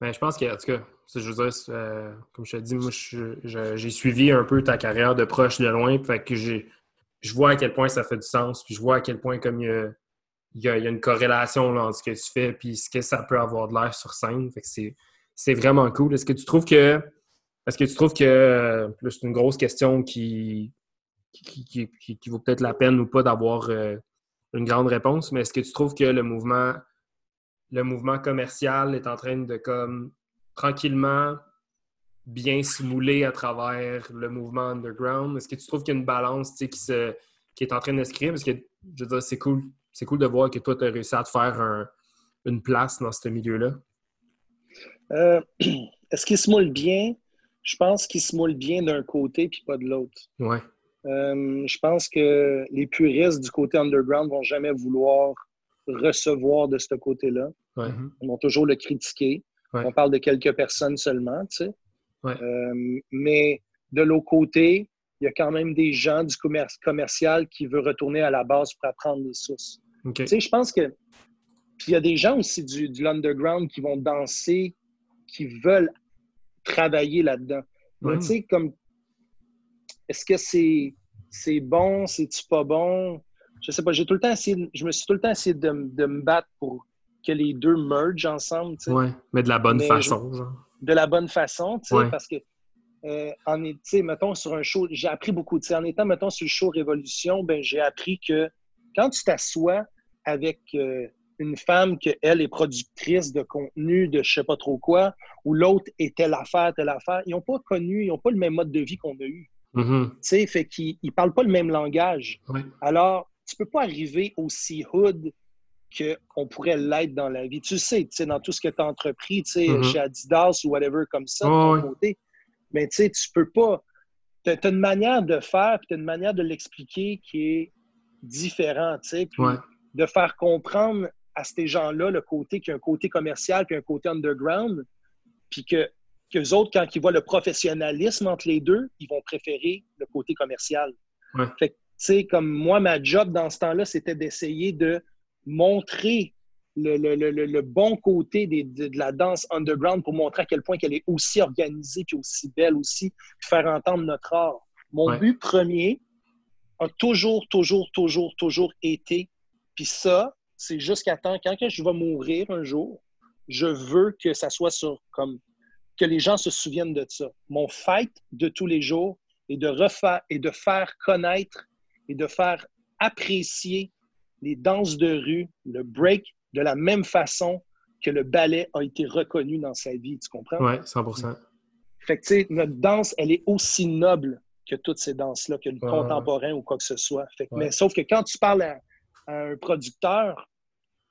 Ben, je pense que, en tout cas, je veux dire, euh, comme je te dis, moi, j'ai suivi un peu ta carrière de proche, de loin. Fait que je vois à quel point ça fait du sens. Puis je vois à quel point, comme il y a il y, a, une corrélation entre ce que tu fais et ce que ça peut avoir de l'air sur scène. c'est vraiment cool. Est-ce que tu trouves que est-ce que tu trouves que c'est une grosse question qui qui, vaut peut-être la peine ou pas d'avoir euh, une grande réponse, mais est-ce que tu trouves que le mouvement, le mouvement commercial est en train de comme tranquillement bien se mouler à travers le mouvement underground? Est-ce que tu trouves qu'il y a une balance qui, se, qui est en train de se créer? Parce que je veux dire, c'est cool, c'est cool de voir que toi, tu as réussi à te faire une place dans ce milieu-là. Euh, est-ce qu'il se moule bien? Je pense qu'il se moule bien d'un côté puis pas de l'autre. Ouais. Euh, je pense que les puristes du côté underground vont jamais vouloir recevoir de ce côté-là. Ils vont toujours le critiquer. On parle de quelques personnes seulement, tu sais. Euh, mais de l'autre côté, il y a quand même des gens du commerce commercial qui veulent retourner à la base pour apprendre les sources. Tu sais, je pense que. Puis il y a des gens aussi du, du underground qui vont danser, qui veulent travailler là-dedans. tu sais, comme est-ce que c'est c'est bon, c'est-tu pas bon? Je sais pas, j'ai tout le temps essayé, je me suis tout le temps essayé de, de me battre pour que les deux mergent ensemble. Oui, mais de la bonne façon. De la bonne façon, tu sais, parce que euh, en mettons, sur un show, j'ai appris beaucoup. En étant, mettons, sur le show Révolution, ben, j'ai appris que quand tu t'assois avec euh, une femme que elle est productrice de contenu, de je sais pas trop quoi, ou l'autre est telle affaire, telle affaire, ils n'ont pas connu, ils n'ont pas le même mode de vie qu'on a eu. Mm-hmm. Tu sais, fait qu'ils ne parlent pas le même langage. Alors, tu peux pas arriver aussi hood qu'on pourrait l'être dans la vie. Tu sais, tu sais, dans tout ce que tu as entrepris, tu sais, mm-hmm. chez Adidas ou whatever comme ça, de ton côté. Mais tu sais, tu peux pas. Tu as, une manière de faire, puis tu as une manière de l'expliquer qui est différente, tu sais. Puis de faire comprendre à ces gens-là le côté qui a un côté commercial puis un côté underground, puis que qu'eux autres, quand ils voient le professionnalisme entre les deux, ils vont préférer le côté commercial. Fait que, tu sais, comme moi, ma job dans ce temps-là, c'était d'essayer de montrer le, bon côté de, la danse underground pour montrer à quel point qu'elle est aussi organisée puis aussi belle aussi, faire entendre notre art. Mon but premier a toujours, toujours, toujours, toujours été, puis ça, c'est jusqu'à temps, quand je vais mourir un jour, je veux que ça soit sur comme que les gens se souviennent de ça. Mon fight de tous les jours est de refaire et de faire connaître et de faire apprécier les danses de rue, le break, de la même façon que le ballet a été reconnu dans sa vie. Tu comprends? Oui, 100 Fait que, tu sais, notre danse, elle est aussi noble que toutes ces danses-là, que le contemporain ou quoi que ce soit. Fait Mais sauf que quand tu parles à, un producteur,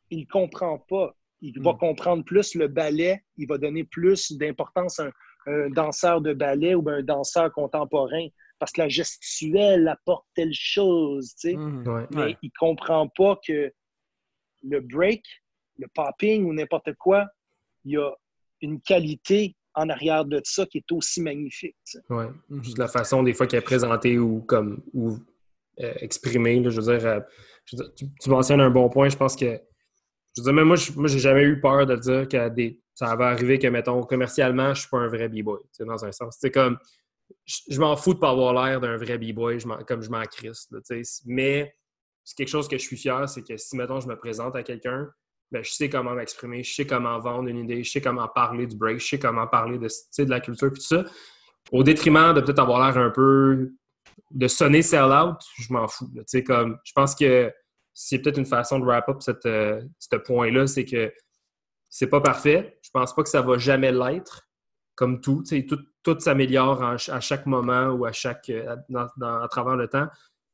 il ne comprend pas il va hmm. comprendre plus le ballet, il va donner plus d'importance à un, danseur de ballet ou un danseur contemporain parce que la gestuelle apporte telle chose, tu sais. Hmm. Mais il comprend pas que le break, le popping ou n'importe quoi, il y a une qualité en arrière de ça qui est aussi magnifique. Oui, juste la façon des fois qu'elle est présentée ou comme ou euh, exprimée. je veux dire, tu, mentionnes un bon point. Je pense que je veux dire, moi, moi, j'ai jamais eu peur de dire que ça va arriver que, mettons, commercialement, je suis pas un vrai b-boy, dans un sens. C'est comme, je, m'en fous de pas avoir l'air d'un vrai b-boy, comme je m'en crisse, mais c'est quelque chose que je suis fier, c'est que si, mettons, je me présente à quelqu'un, ben, je sais comment m'exprimer, je sais comment vendre une idée, je sais comment parler du break, je sais comment parler de, de la culture, puis tout ça. Au détriment de peut-être avoir l'air un peu de sonner sell-out, je m'en fous. Comme, je pense que c'est peut-être une façon de wrap up euh, ce point-là, c'est que c'est pas parfait. Je pense pas que ça va jamais l'être, comme tout. Tout, tout s'améliore à chaque moment ou à chaque euh, à travers le temps.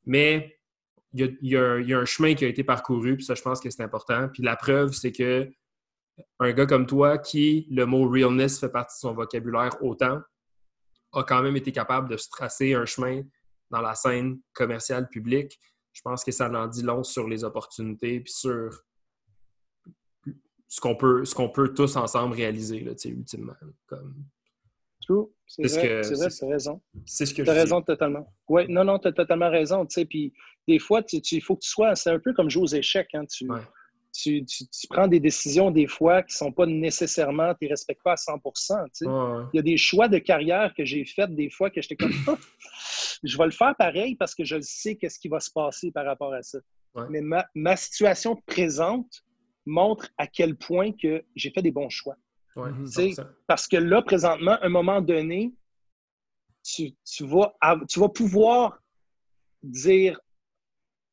Mais il y, a, un chemin qui a été parcouru, puis ça, je pense que c'est important. Puis la preuve, c'est que un gars comme toi, qui le mot realness fait partie de son vocabulaire autant, a quand même été capable de se tracer un chemin dans la scène commerciale publique je pense que ça en dit long sur les opportunités puis sur ce qu'on peut, ce qu'on peut tous ensemble réaliser, là, ultimement. Comme... True. C'est vrai, c'est vrai, c'est raison. C'est ce que Tu as raison totalement. Oui, non, non, tu as totalement raison. Puis des fois, il faut que tu sois. C'est un peu comme jouer aux échecs. Hein, tu, tu, prends des décisions des fois qui ne sont pas nécessairement, tu ne respectes pas à 100% Il y a des choix de carrière que j'ai faits des fois que j'étais comme je vais le faire pareil parce que je sais qu'est-ce qui va se passer par rapport à ça. Mais ma, situation présente montre à quel point que j'ai fait des bons choix. parce que là, présentement, à un moment donné, tu, vas, tu vas pouvoir dire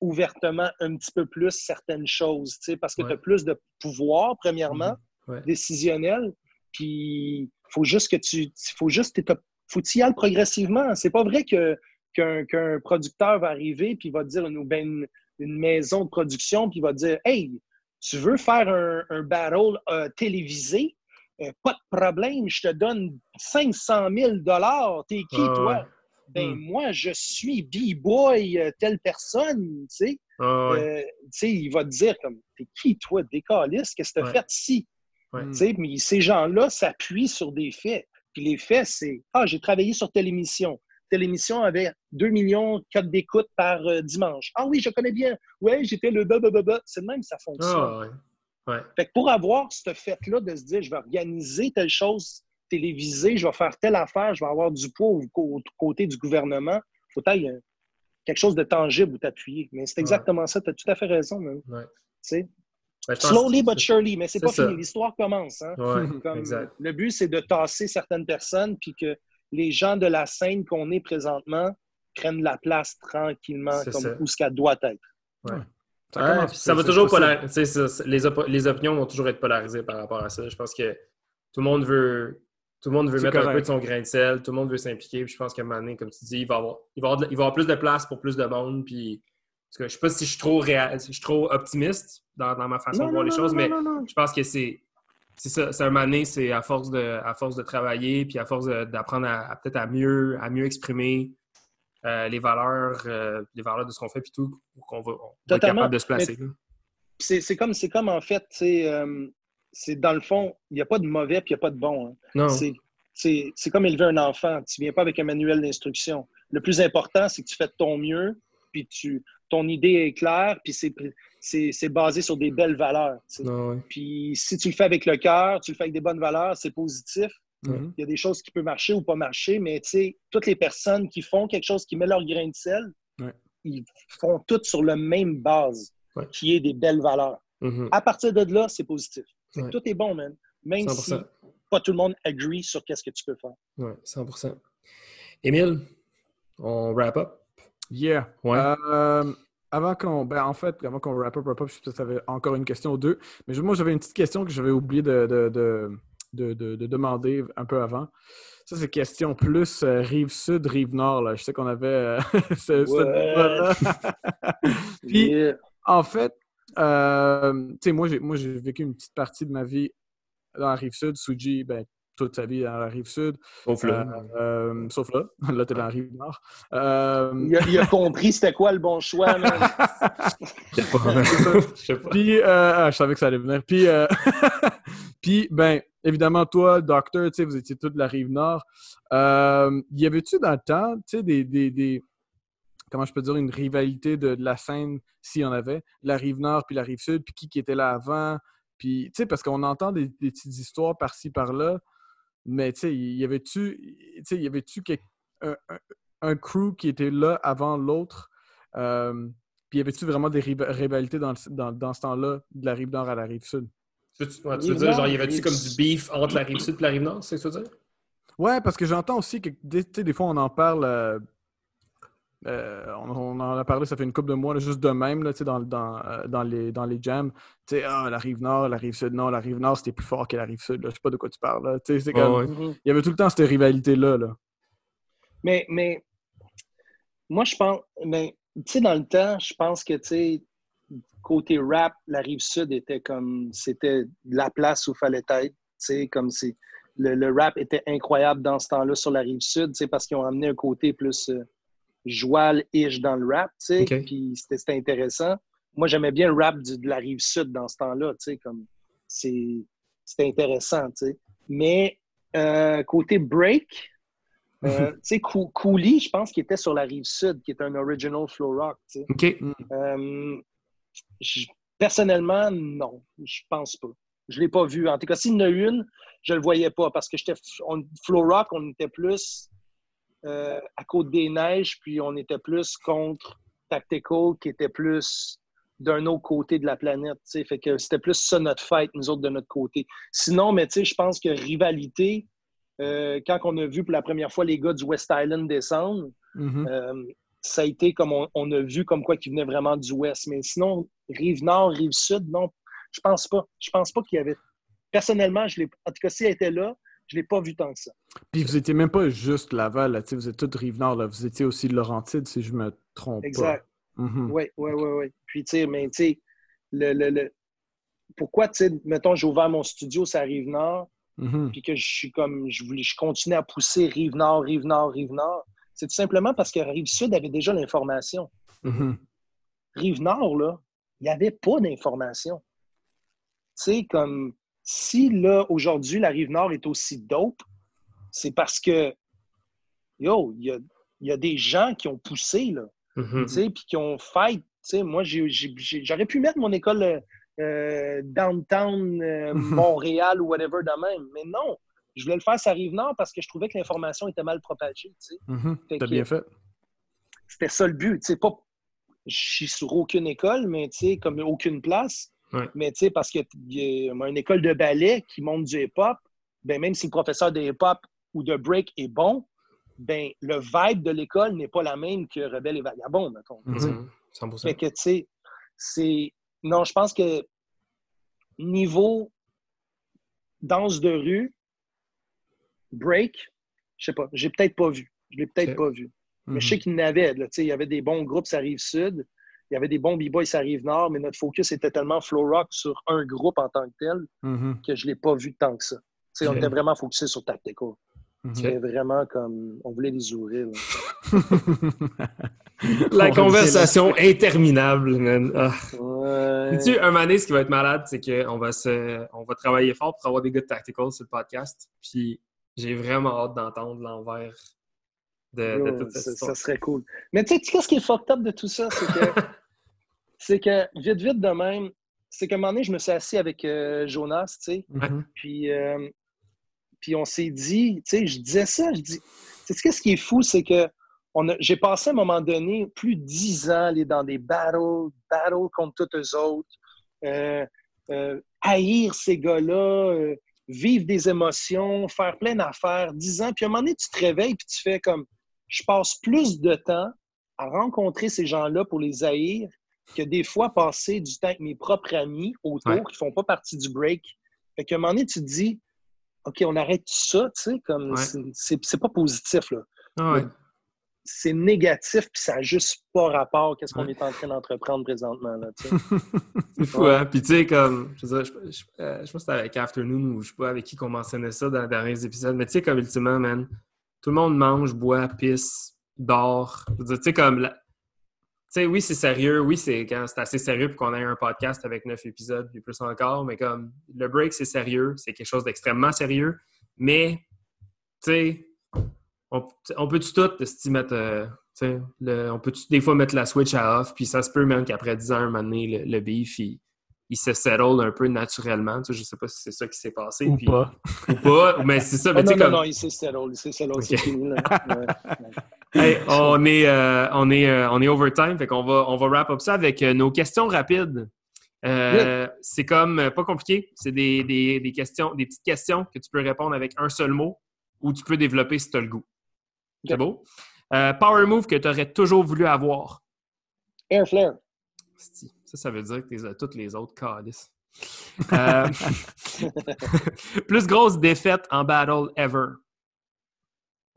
ouvertement un petit peu plus certaines choses, parce que tu as plus de pouvoir, premièrement, mhm. décisionnel, puis il faut juste que tu. faut juste. faut y aller progressivement. C'est pas vrai que qu'un producteur va arriver puis va dire une, ben, une, maison de production puis va dire Hey, tu veux faire un, battle euh, télévisé? Euh, pas de problème, je te donne 500 000 T'es qui, ah toi? Ben, hmm. moi, je suis B-boy, euh, telle personne, tu sais. Ah il va te dire, comme, t'es qui, toi, décaliste? Qu'est-ce que tu as fait ici? Mais ces gens-là s'appuient sur des faits. Puis les faits, c'est Ah, j'ai travaillé sur telle émission. Telle émission avait 2 millions de d'écoute par euh, dimanche. Ah oui, je connais bien. Ouais, j'étais le ba C'est le même, ça fonctionne. Ah, fait que pour avoir ce fait-là de se dire, je vais organiser telle chose télévisée, je vais faire telle affaire, je vais avoir du poids au, côté du gouvernement, il faut qu'il quelque chose de tangible où t'appuyer. Mais c'est exactement ça. Tu as tout à fait raison. Ouais. Ben, Slowly but surely, mais c'est pas fini. L'histoire commence. Hein? le but, c'est de tasser certaines personnes, puis que les gens de la scène qu'on est présentement prennent la place tranquillement comme où ce qu'elle doit être. Ça, va toujours polariser. Les, les, opinions vont toujours être polarisées par rapport à ça. Je pense que tout le monde veut, tout le monde veut mettre un peu de son grain de sel, tout le monde veut s'impliquer. Je pense qu'à un moment donné, comme tu dis, il va, avoir, il, va avoir, il va avoir plus de place pour plus de monde. Puis je ne sais pas si je suis trop, je suis trop optimiste dans, ma façon de voir les choses, mais je pense que c'est ça. C'est un moment c'est à force de à force de travailler, puis à force d'apprendre à, peut-être à mieux, à mieux exprimer euh, les valeurs, euh, les valeurs de ce qu'on fait, puis tout, pour qu'on va, être capable de se placer. C'est comme, comme en fait, euh, c'est dans le fond, il n'y a pas de mauvais puis il n'y a pas de bon. Hein. C'est comme élever un enfant. Tu ne viens pas avec un manuel d'instruction. Le plus important, c'est que tu fais de ton mieux, puis tu, ton idée est claire, puis c'est basé sur des belles valeurs. Ah puis si tu le fais avec le cœur, tu le fais avec des bonnes valeurs, c'est positif. Il y a des choses qui peuvent marcher ou pas marcher, mais toutes les personnes qui font quelque chose, qui mettent leur grain de sel, ils font toutes sur la même base, qui est des belles valeurs. Mm-hmm. À partir de là, c'est positif. Tout est bon, man. Même si pas tout le monde agree sur qu'est-ce que tu peux faire. Oui, 100% Émile, on wrap up? Yeah. Euh, avant qu'on. Ben, en fait, avant qu'on wrap up, wrap up, je peut encore une question ou deux. Mais moi, j'avais une petite question que j'avais oublié de, de, demander un peu avant. Ça, c'est question plus euh, rive sud, rive nord. Là. Je sais qu'on avait euh, Puis, en fait, tu sais, moi, j'ai vécu une petite partie de ma vie dans la rive sud. Suji, ben, toute sa vie dans la rive sud. Sauf là. Euh, euh, sauf là. Là, t'es dans la rive nord. Euh, il, a, compris c'était quoi le bon choix. je sais pas. Puis, ah, je savais que ça allait venir. Puis, puis ben, évidemment, toi, docteur, vous étiez tous de la rive nord. y avait-tu dans le temps, tu sais, des, des, des, comment je peux dire, une rivalité de, la scène, s'il y en avait, la rive nord puis la rive sud, puis qui, qui était là avant? Puis, tu sais, parce qu'on entend des, des, petites histoires par-ci, par-là. Mais tu sais, y avait-tu y avait-tu un, un, crew qui était là avant l'autre? Euh, puis y avait-tu vraiment des rivalités dans, dans, dans ce temps-là, de la rive nord à la rive sud? Tu, veux dire, genre, y avait-tu comme du beef entre la rive sud et la rive nord, c'est ce que tu veux dire? Ouais, parce que j'entends aussi que des, des fois on en parle euh, euh, on, en a parlé, ça fait une couple de mois, juste de même, là, dans, dans, euh, dans, les, dans les jams. Ah, la rive nord, la rive sud, non, la rive nord, c'était plus fort que la rive sud. Je sais pas de quoi tu parles. Il y avait tout le temps cette rivalité-là. Là. Mais, mais moi, je pense, mais, tu sais, dans le temps, je pense que, tu sais, côté rap, la rive sud était comme, c'était la place où il fallait être. Tu sais, comme si le, le, rap était incroyable dans ce temps-là sur la rive sud, tu sais, parce qu'ils ont amené un côté plus. Euh, joual-ish dans le rap, tu sais, puis c'était intéressant. Moi, j'aimais bien le rap de la rive sud dans ce temps-là, tu sais, comme c'était intéressant, tu sais. Mais euh, côté break, euh, tu sais, Cooley, je pense qu'il était sur la rive sud, qui est un original flow rock, tu sais. Euh, personnellement, non, je pense pas. Je l'ai pas vu. En tout cas, s'il y en a une, je le voyais pas parce que j'étais flow rock, on était plus euh, à Côte des Neiges, puis on était plus contre Tactical, qui était plus d'un autre côté de la planète. Fait que c'était plus ça notre fight, nous autres, de notre côté. Sinon, mais je pense que rivalité, euh, quand on a vu pour la première fois les gars du West Island descendre, mm-hmm. euh, ça a été comme on, a vu comme quoi qu'il venait vraiment du Ouest. Mais sinon, rive nord, rive sud, non, je pense pas. Je pense pas qu'il y avait. Personnellement, je en tout cas, si elle était là, je ne l'ai pas vu tant que ça. Puis vous n'étiez même pas juste Laval, là, vous êtes toute Rive-Nord, là. vous étiez aussi Laurentide, si je me trompe exact. pas. Oui, oui, oui, oui. Puis, tu sais, mais tu sais, le, le, le, pourquoi, tu sais, mettons, j'ai ouvert mon studio, ça Rive-Nord, mm-hmm. puis que je suis comme, je, voulais, je continue à pousser Rive-Nord, Rive-Nord, Rive-Nord, c'est tout simplement parce que Rive-Sud avait déjà l'information. Mm-hmm. Rive-Nord, là, il n'y avait pas d'information. Tu sais, comme si là, aujourd'hui, la rive nord est aussi dope, c'est parce que, yo, il y a, des gens qui ont poussé, là, tu sais, puis qui ont fait. Tu moi, j'aurais pu mettre mon école euh, downtown euh, Montréal ou whatever de même, mais non. Je voulais le faire ça rive nord parce que je trouvais que l'information était mal propagée, tu sais. T'as bien fait. C'était ça le but, tu sais, pas... Je suis sur aucune école, mais tu sais, comme aucune place, mais tu sais, parce qu'il y a une école de ballet qui monte du hip-hop, ben, même si le professeur de hip-hop ou de break est bon, ben, le vibe de l'école n'est pas la même que Rebelle et Vagabond, mettons. Mm-hmm. Fait que, tu sais, c'est... Non, je pense que niveau danse de rue, break, je sais pas, j'ai peut-être pas vu. Je l'ai peut-être pas vu. Mais je sais mm-hmm. qu'il y en avait, tu sais, il y avait des bons groupes, ça arrive sud il y avait des bons b-boys, ça arrive nord, mais notre focus était tellement flow rock sur un groupe en tant que tel mm-hmm. que je ne l'ai pas vu tant que ça. On était vraiment focusé sur Tactical. Mm-hmm. C'était vraiment comme. On voulait les ouvrir. La conversation interminable, man. Ah. Tu un moment ce qui va être malade, c'est qu'on va, se... on va travailler fort pour avoir des gars de Tactical sur le podcast. Puis j'ai vraiment hâte d'entendre l'envers de, toute cette ça, ça serait cool. Mais tu sais, qu'est-ce qui est fucked up de tout ça? C'est que c'est que vite, vite de même, c'est qu'à un moment donné, je me suis assis avec euh, Jonas, tu sais, mm-hmm. puis, euh, puis on s'est dit, tu sais, je disais ça, je dis, tu sais, ce qui est fou, c'est que j'ai passé à un moment donné plus de dix ans aller dans des battles, battles contre tous eux autres, euh, haïr ces gars-là, vivre des émotions, faire plein d'affaires, dix ans, puis à un moment donné, tu te réveilles puis tu fais comme, je passe plus de temps à rencontrer ces gens-là pour les haïr que des fois passer du temps avec mes propres amis autour qui ne font pas partie du break. Fait qu'à un moment donné, tu te dis, OK, on arrête ça, tu sais, comme c'est pas positif, là. Ah c'est négatif, puis ça n'a juste pas rapport à ce qu'on est en train d'entreprendre présentement, là, c'est fou, hein? Puis tu sais, comme, je, sais, je, je, euh, pense que c'était avec Afternoon ou je sais pas avec qui qu'on mentionnait ça dans les derniers épisodes, mais tu sais, comme ultimement, man, tout le monde mange, boit, pisse, dort. Tu sais, comme, sais, oui, c'est sérieux. Oui, c'est quand c'est assez sérieux pour qu'on ait un podcast avec neuf épisodes et plus encore. Mais comme le break, c'est sérieux. C'est quelque chose d'extrêmement sérieux. Mais, tu sais, on, on peut-tu tout se mettre. Euh, le, on peut des fois mettre la switch à off, puis ça se peut même qu'après 10 ans, un moment donné, le, beef, il, il, se settle un peu naturellement. Je sais pas si c'est ça qui s'est passé. Ou puis, pas. Ou pas, mais c'est ça. Mais non, non, comme... non, il s'est settle. Il s'est settle, c'est fini. on, est, euh, on, est, euh, on est overtime, fait qu'on va, on va wrap up ça avec euh, nos questions rapides. C'est comme pas compliqué, c'est des, des, des, questions, des petites questions que tu peux répondre avec un seul mot ou tu peux développer si tu as le goût. C'est beau? power move que tu aurais toujours voulu avoir. Air flare. Ça, ça veut dire que tu as toutes les autres calices. plus grosse défaite en battle ever.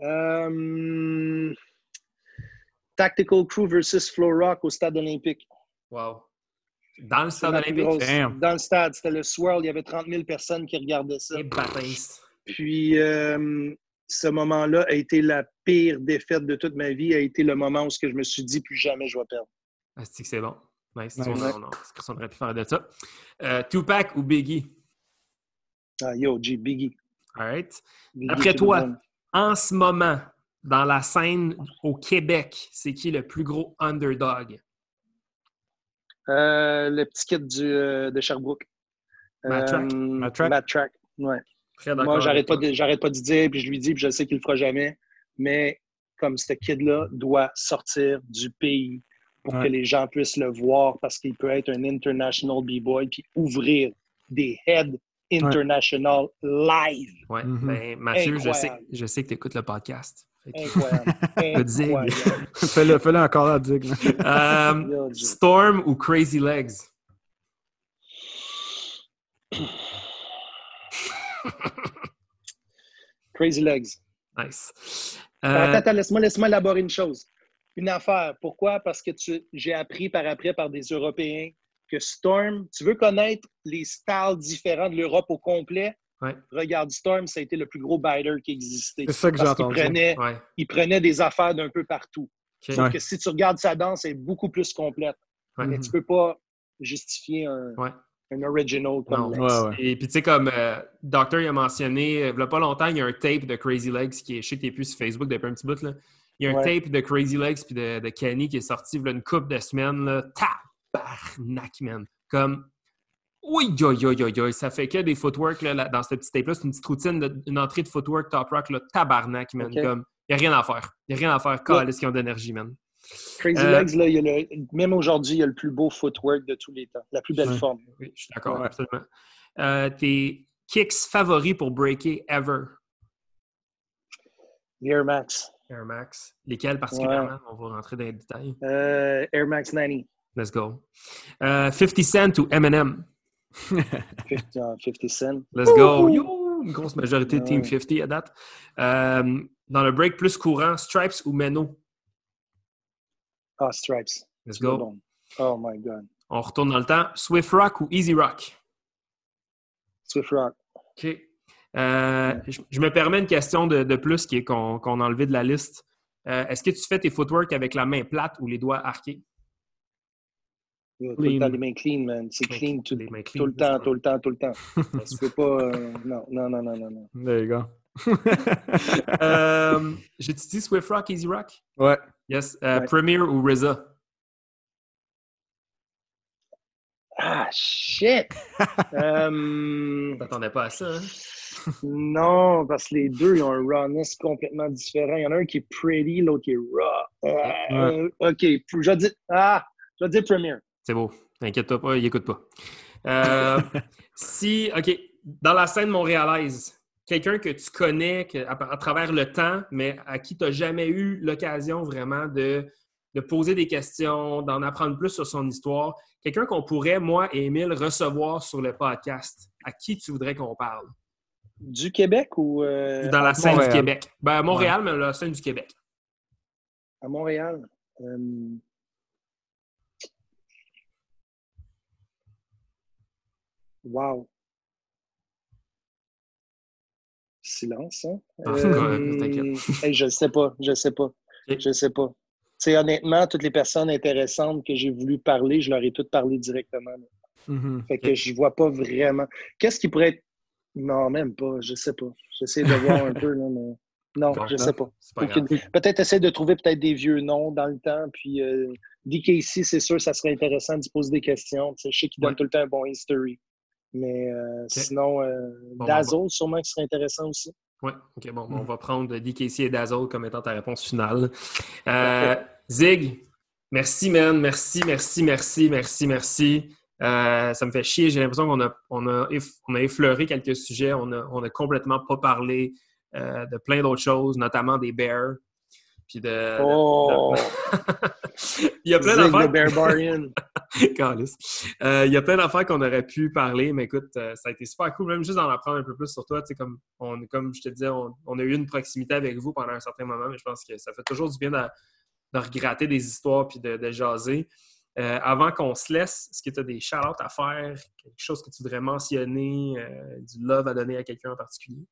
Euh, Tactical Crew versus Flow Rock au stade olympique. Wow. Dans le stade olympique? Dans le stade, c'était le swirl. Il y avait 30 000 personnes qui regardaient ça. Et Puis, euh, ce moment-là a été la pire défaite de toute ma vie. A été le moment où je me suis dit plus jamais je vais perdre. Ah, c'est que c'est bon? Nice. Ouais, non, non, qu'on aurait pu faire de ça? Euh, Tupac ou Biggie? Ah, yo, G, Biggie. All right. Après toi, en ce moment, dans la scène au Québec, c'est qui le plus gros underdog? Euh, le petit kid du, euh, de Sherbrooke. Matt Track. Euh, Matt Track. ouais. Moi, j'arrête pas, de, pas de dire, puis je lui dis, puis je sais qu'il le fera jamais. Mais comme ce kid-là doit sortir du pays pour que les gens puissent le voir parce qu'il peut être un international b-boy puis ouvrir des heads International Live. Ouais. Mm-hmm. ben, Mathieu, je sais, je sais que tu écoutes le podcast. Incroyable. Incroyable. fais-le, fais-le encore à. Euh, Storm ou Crazy Legs? Crazy Legs. Nice. Attends, attends, laisse-moi, laisse-moi élaborer une chose. Une affaire. Pourquoi? Parce que j'ai appris par après par des Européens que Storm, tu veux connaître les styles différents de l'Europe au complet? Regarde, Storm, ça a été le plus gros biter qui existait. C'est ça que j'ai entendu. Il prenait, des affaires d'un peu partout. que si tu regardes sa danse, elle est beaucoup plus complète. Mais tu ne peux pas justifier un, un original comme non. Et puis, tu sais, comme euh, Doctor il a mentionné, il n'y a pas longtemps, il y a un tape de Crazy Legs qui est, je sais que tu plus sur Facebook depuis un petit bout, là. Il y a un tape de Crazy Legs puis de, de, Kenny qui est sorti il y a une couple de semaines, là. Tabarnak, man! Comme, oui, yo, yo, yo, yo, ça fait que des footwork là, dans ce petit tape-là. C'est une petite routine, une entrée de footwork top rock, là, tabarnak, man. Comme, il n'y a rien à faire. Il n'y a rien à faire. Ont d'énergie, man. Crazy euh, Legs, là, il y a le, même aujourd'hui, il y a le plus beau footwork de tous les temps. La plus belle forme. Oui, je suis d'accord, absolument. Euh, tes kicks favoris pour breaker ever? Air Max. Air Max. Lesquels particulièrement? On va rentrer dans les détails. Euh, Air Max 90. Let's go. 50 Cent ou Eminem? 50, Cent. Let's go. Yo, une grosse majorité de Team 50 à date. dans le break plus courant, Stripes ou Meno? Ah, Stripes. Let's go. Oh my God. On retourne dans le temps. Swift Rock ou Easy Rock? Swift Rock. OK. Euh, je, me permets une question de, de plus qu'on qu a enlevé de la liste. Euh, est-ce que tu fais tes footwork avec la main plate ou les doigts arqués? Tout le temps les mains clean, man. C'est clean, tout, clean, tout, le temps, tout le temps, tout le temps, tu peux pas. Euh, non, non, non, non, non. There you go. euh, J'ai-tu dit Swift Rock, Easy Rock? Ouais. Yes. Euh, Premier ou RZA? Ah, shit! um... T'attendais pas à ça, hein? non, parce que les deux, ils ont un rawness complètement différent. Il y en a un qui est pretty, l'autre qui est raw. Euh, OK, je vais dire... Ah, je vais dire Premier. C'est beau. T'inquiète pas, il écoute pas. Euh, si, OK, dans la scène montréalaise, quelqu'un que tu connais à, travers le temps, mais à qui tu n'as jamais eu l'occasion vraiment de, poser des questions, d'en apprendre plus sur son histoire. Quelqu'un qu'on pourrait, moi et Émile, recevoir sur le podcast. À qui tu voudrais qu'on parle? Du Québec ou. Euh, dans la scène du Québec. Ben, à Montréal, mais la scène du Québec. À Montréal. Euh, wow. silence. Hein? Ah, euh, je ne sais pas, je ne sais pas. Je ne sais pas. C'est honnêtement, toutes les personnes intéressantes que j'ai voulu parler, je leur ai toutes parlé directement. Mm-hmm. Fait que je vois pas vraiment. Qu'est-ce qui pourrait être. Non, même pas. Je sais pas. J'essaie de voir un peu, là, mais. Non, je sais pas. Peut-être essayer de trouver peut-être des vieux noms dans le temps. Puis euh, DKC, c'est sûr, ça serait intéressant d'y poser des questions. je sais qu'il donne tout le temps un bon history. Mais euh, sinon, euh, Dazzle, sûrement, qui serait intéressant aussi. Oui, OK. Bon, on hmm. va prendre DKC et Dazzle comme étant ta réponse finale. Euh, Zig, merci, man. Merci, merci, merci, merci, merci. ça me fait chier. J'ai l'impression qu'on a, on a, on a effleuré quelques sujets. On n'a on a complètement pas parlé de plein d'autres choses, notamment des Bears. Oh! il y a plein d'affaires. euh, il y a plein d'affaires qu'on aurait pu parler, mais écoute, euh, ça a été super cool, même juste d'en apprendre un peu plus sur toi. Comme, on, comme je te disais, on, a eu une proximité avec vous pendant un certain moment, mais je pense que ça fait toujours du bien de, de regratter des histoires puis de, jaser. Euh, avant qu'on se laisse, est-ce que tu as des shout à faire, quelque chose que tu voudrais mentionner, du love à donner à quelqu'un en particulier?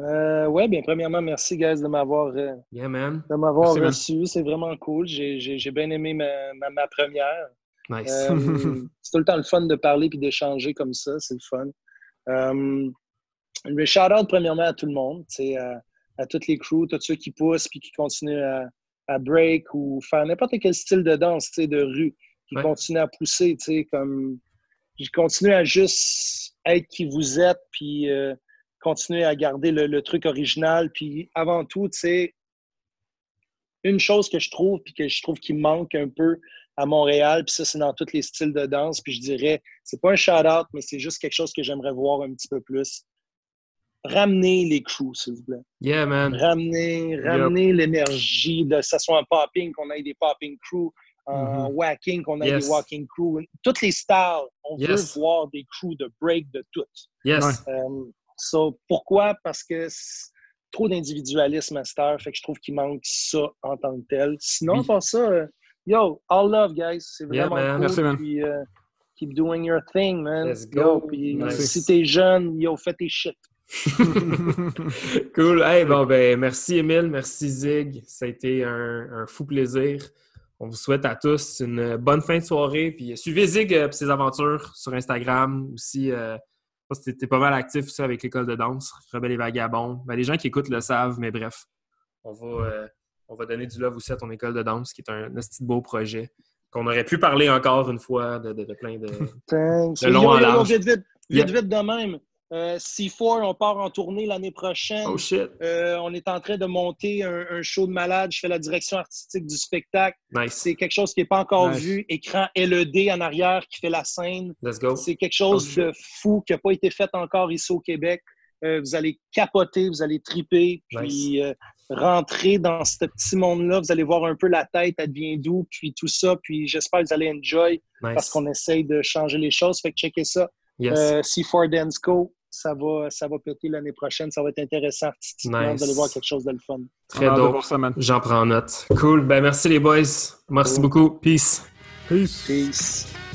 Euh, oui, bien, premièrement, merci, guys, de m'avoir euh, de m'avoir reçu. C'est vraiment cool. J'ai bien aimé ma, ma, première. Nice. Euh, c'est tout le temps le fun de parler et d'échanger comme ça. C'est le fun. Euh, shout-out, premièrement, à tout le monde, à, à toutes les crews, tous ceux qui poussent puis qui continuent à, à break ou faire n'importe quel style de danse de rue, qui continuent à pousser. Comme, qui continuent à juste être qui vous êtes puis euh, continuer à garder le, truc original. Puis avant tout, tu sais, une chose que je trouve, puis que je trouve qui manque un peu à Montréal, puis ça, c'est dans tous les styles de danse, puis je dirais, c'est pas un shout-out, mais c'est juste quelque chose que j'aimerais voir un petit peu plus. ramenez les crews, s'il vous plaît. Yeah, man. Ramenez, ramenez l'énergie, de que ce soit un popping, qu'on ait des popping crews, un mm-hmm. whacking, qu'on ait des walking crews. Toutes les styles, on veut voir des crews de break de toutes. Yes. Um, so, pourquoi? Parce que trop d'individualisme à cette fait que je trouve qu'il manque ça en tant que tel. Sinon, oui. ça, euh, yo, all love, guys. C'est vraiment cool. Merci, man. Puis, uh, keep doing your thing, man. Let's go. Puis, si t'es jeune, yo, fais tes shit. cool. Hey, bon, ben, merci, Emile. Merci, Zig. Ça a été un, un, fou plaisir. On vous souhaite à tous une bonne fin de soirée. Puis suivez Zig et euh, ses aventures sur Instagram aussi. Euh, tu es, pas mal actif aussi avec l'école de danse, Rebelle et Vagabond. Ben, les gens qui écoutent le savent, mais bref, on va, euh, on va donner du love aussi à ton école de danse, qui est un, petit beau projet. Qu'on aurait pu parler encore une fois de, plein de, de long en large. Vite, vite, vite, vite de même. Euh, C4, on part en tournée l'année prochaine. Oh shit. Euh, on est en train de monter un, show de malade. Je fais la direction artistique du spectacle. Nice. C'est quelque chose qui n'est pas encore vu. Écran LED en arrière qui fait la scène. Let's go. C'est quelque chose oh, de fou qui n'a pas été fait encore ici au Québec. Euh, vous allez capoter, vous allez triper, puis rentrer dans ce petit monde-là. Vous allez voir un peu la tête, elle devient d'où, puis tout ça. Puis j'espère que vous allez enjoy parce qu'on essaye de changer les choses. Fait que checkez ça. Yes. C4 Dance Co ça va, ça va péter l'année prochaine. Ça va être intéressant artistiquement. Vous allez voir quelque chose de le fun. Très dope. J'en prends note. Cool. Ben, merci les boys. Merci beaucoup. Peace. Peace. Peace.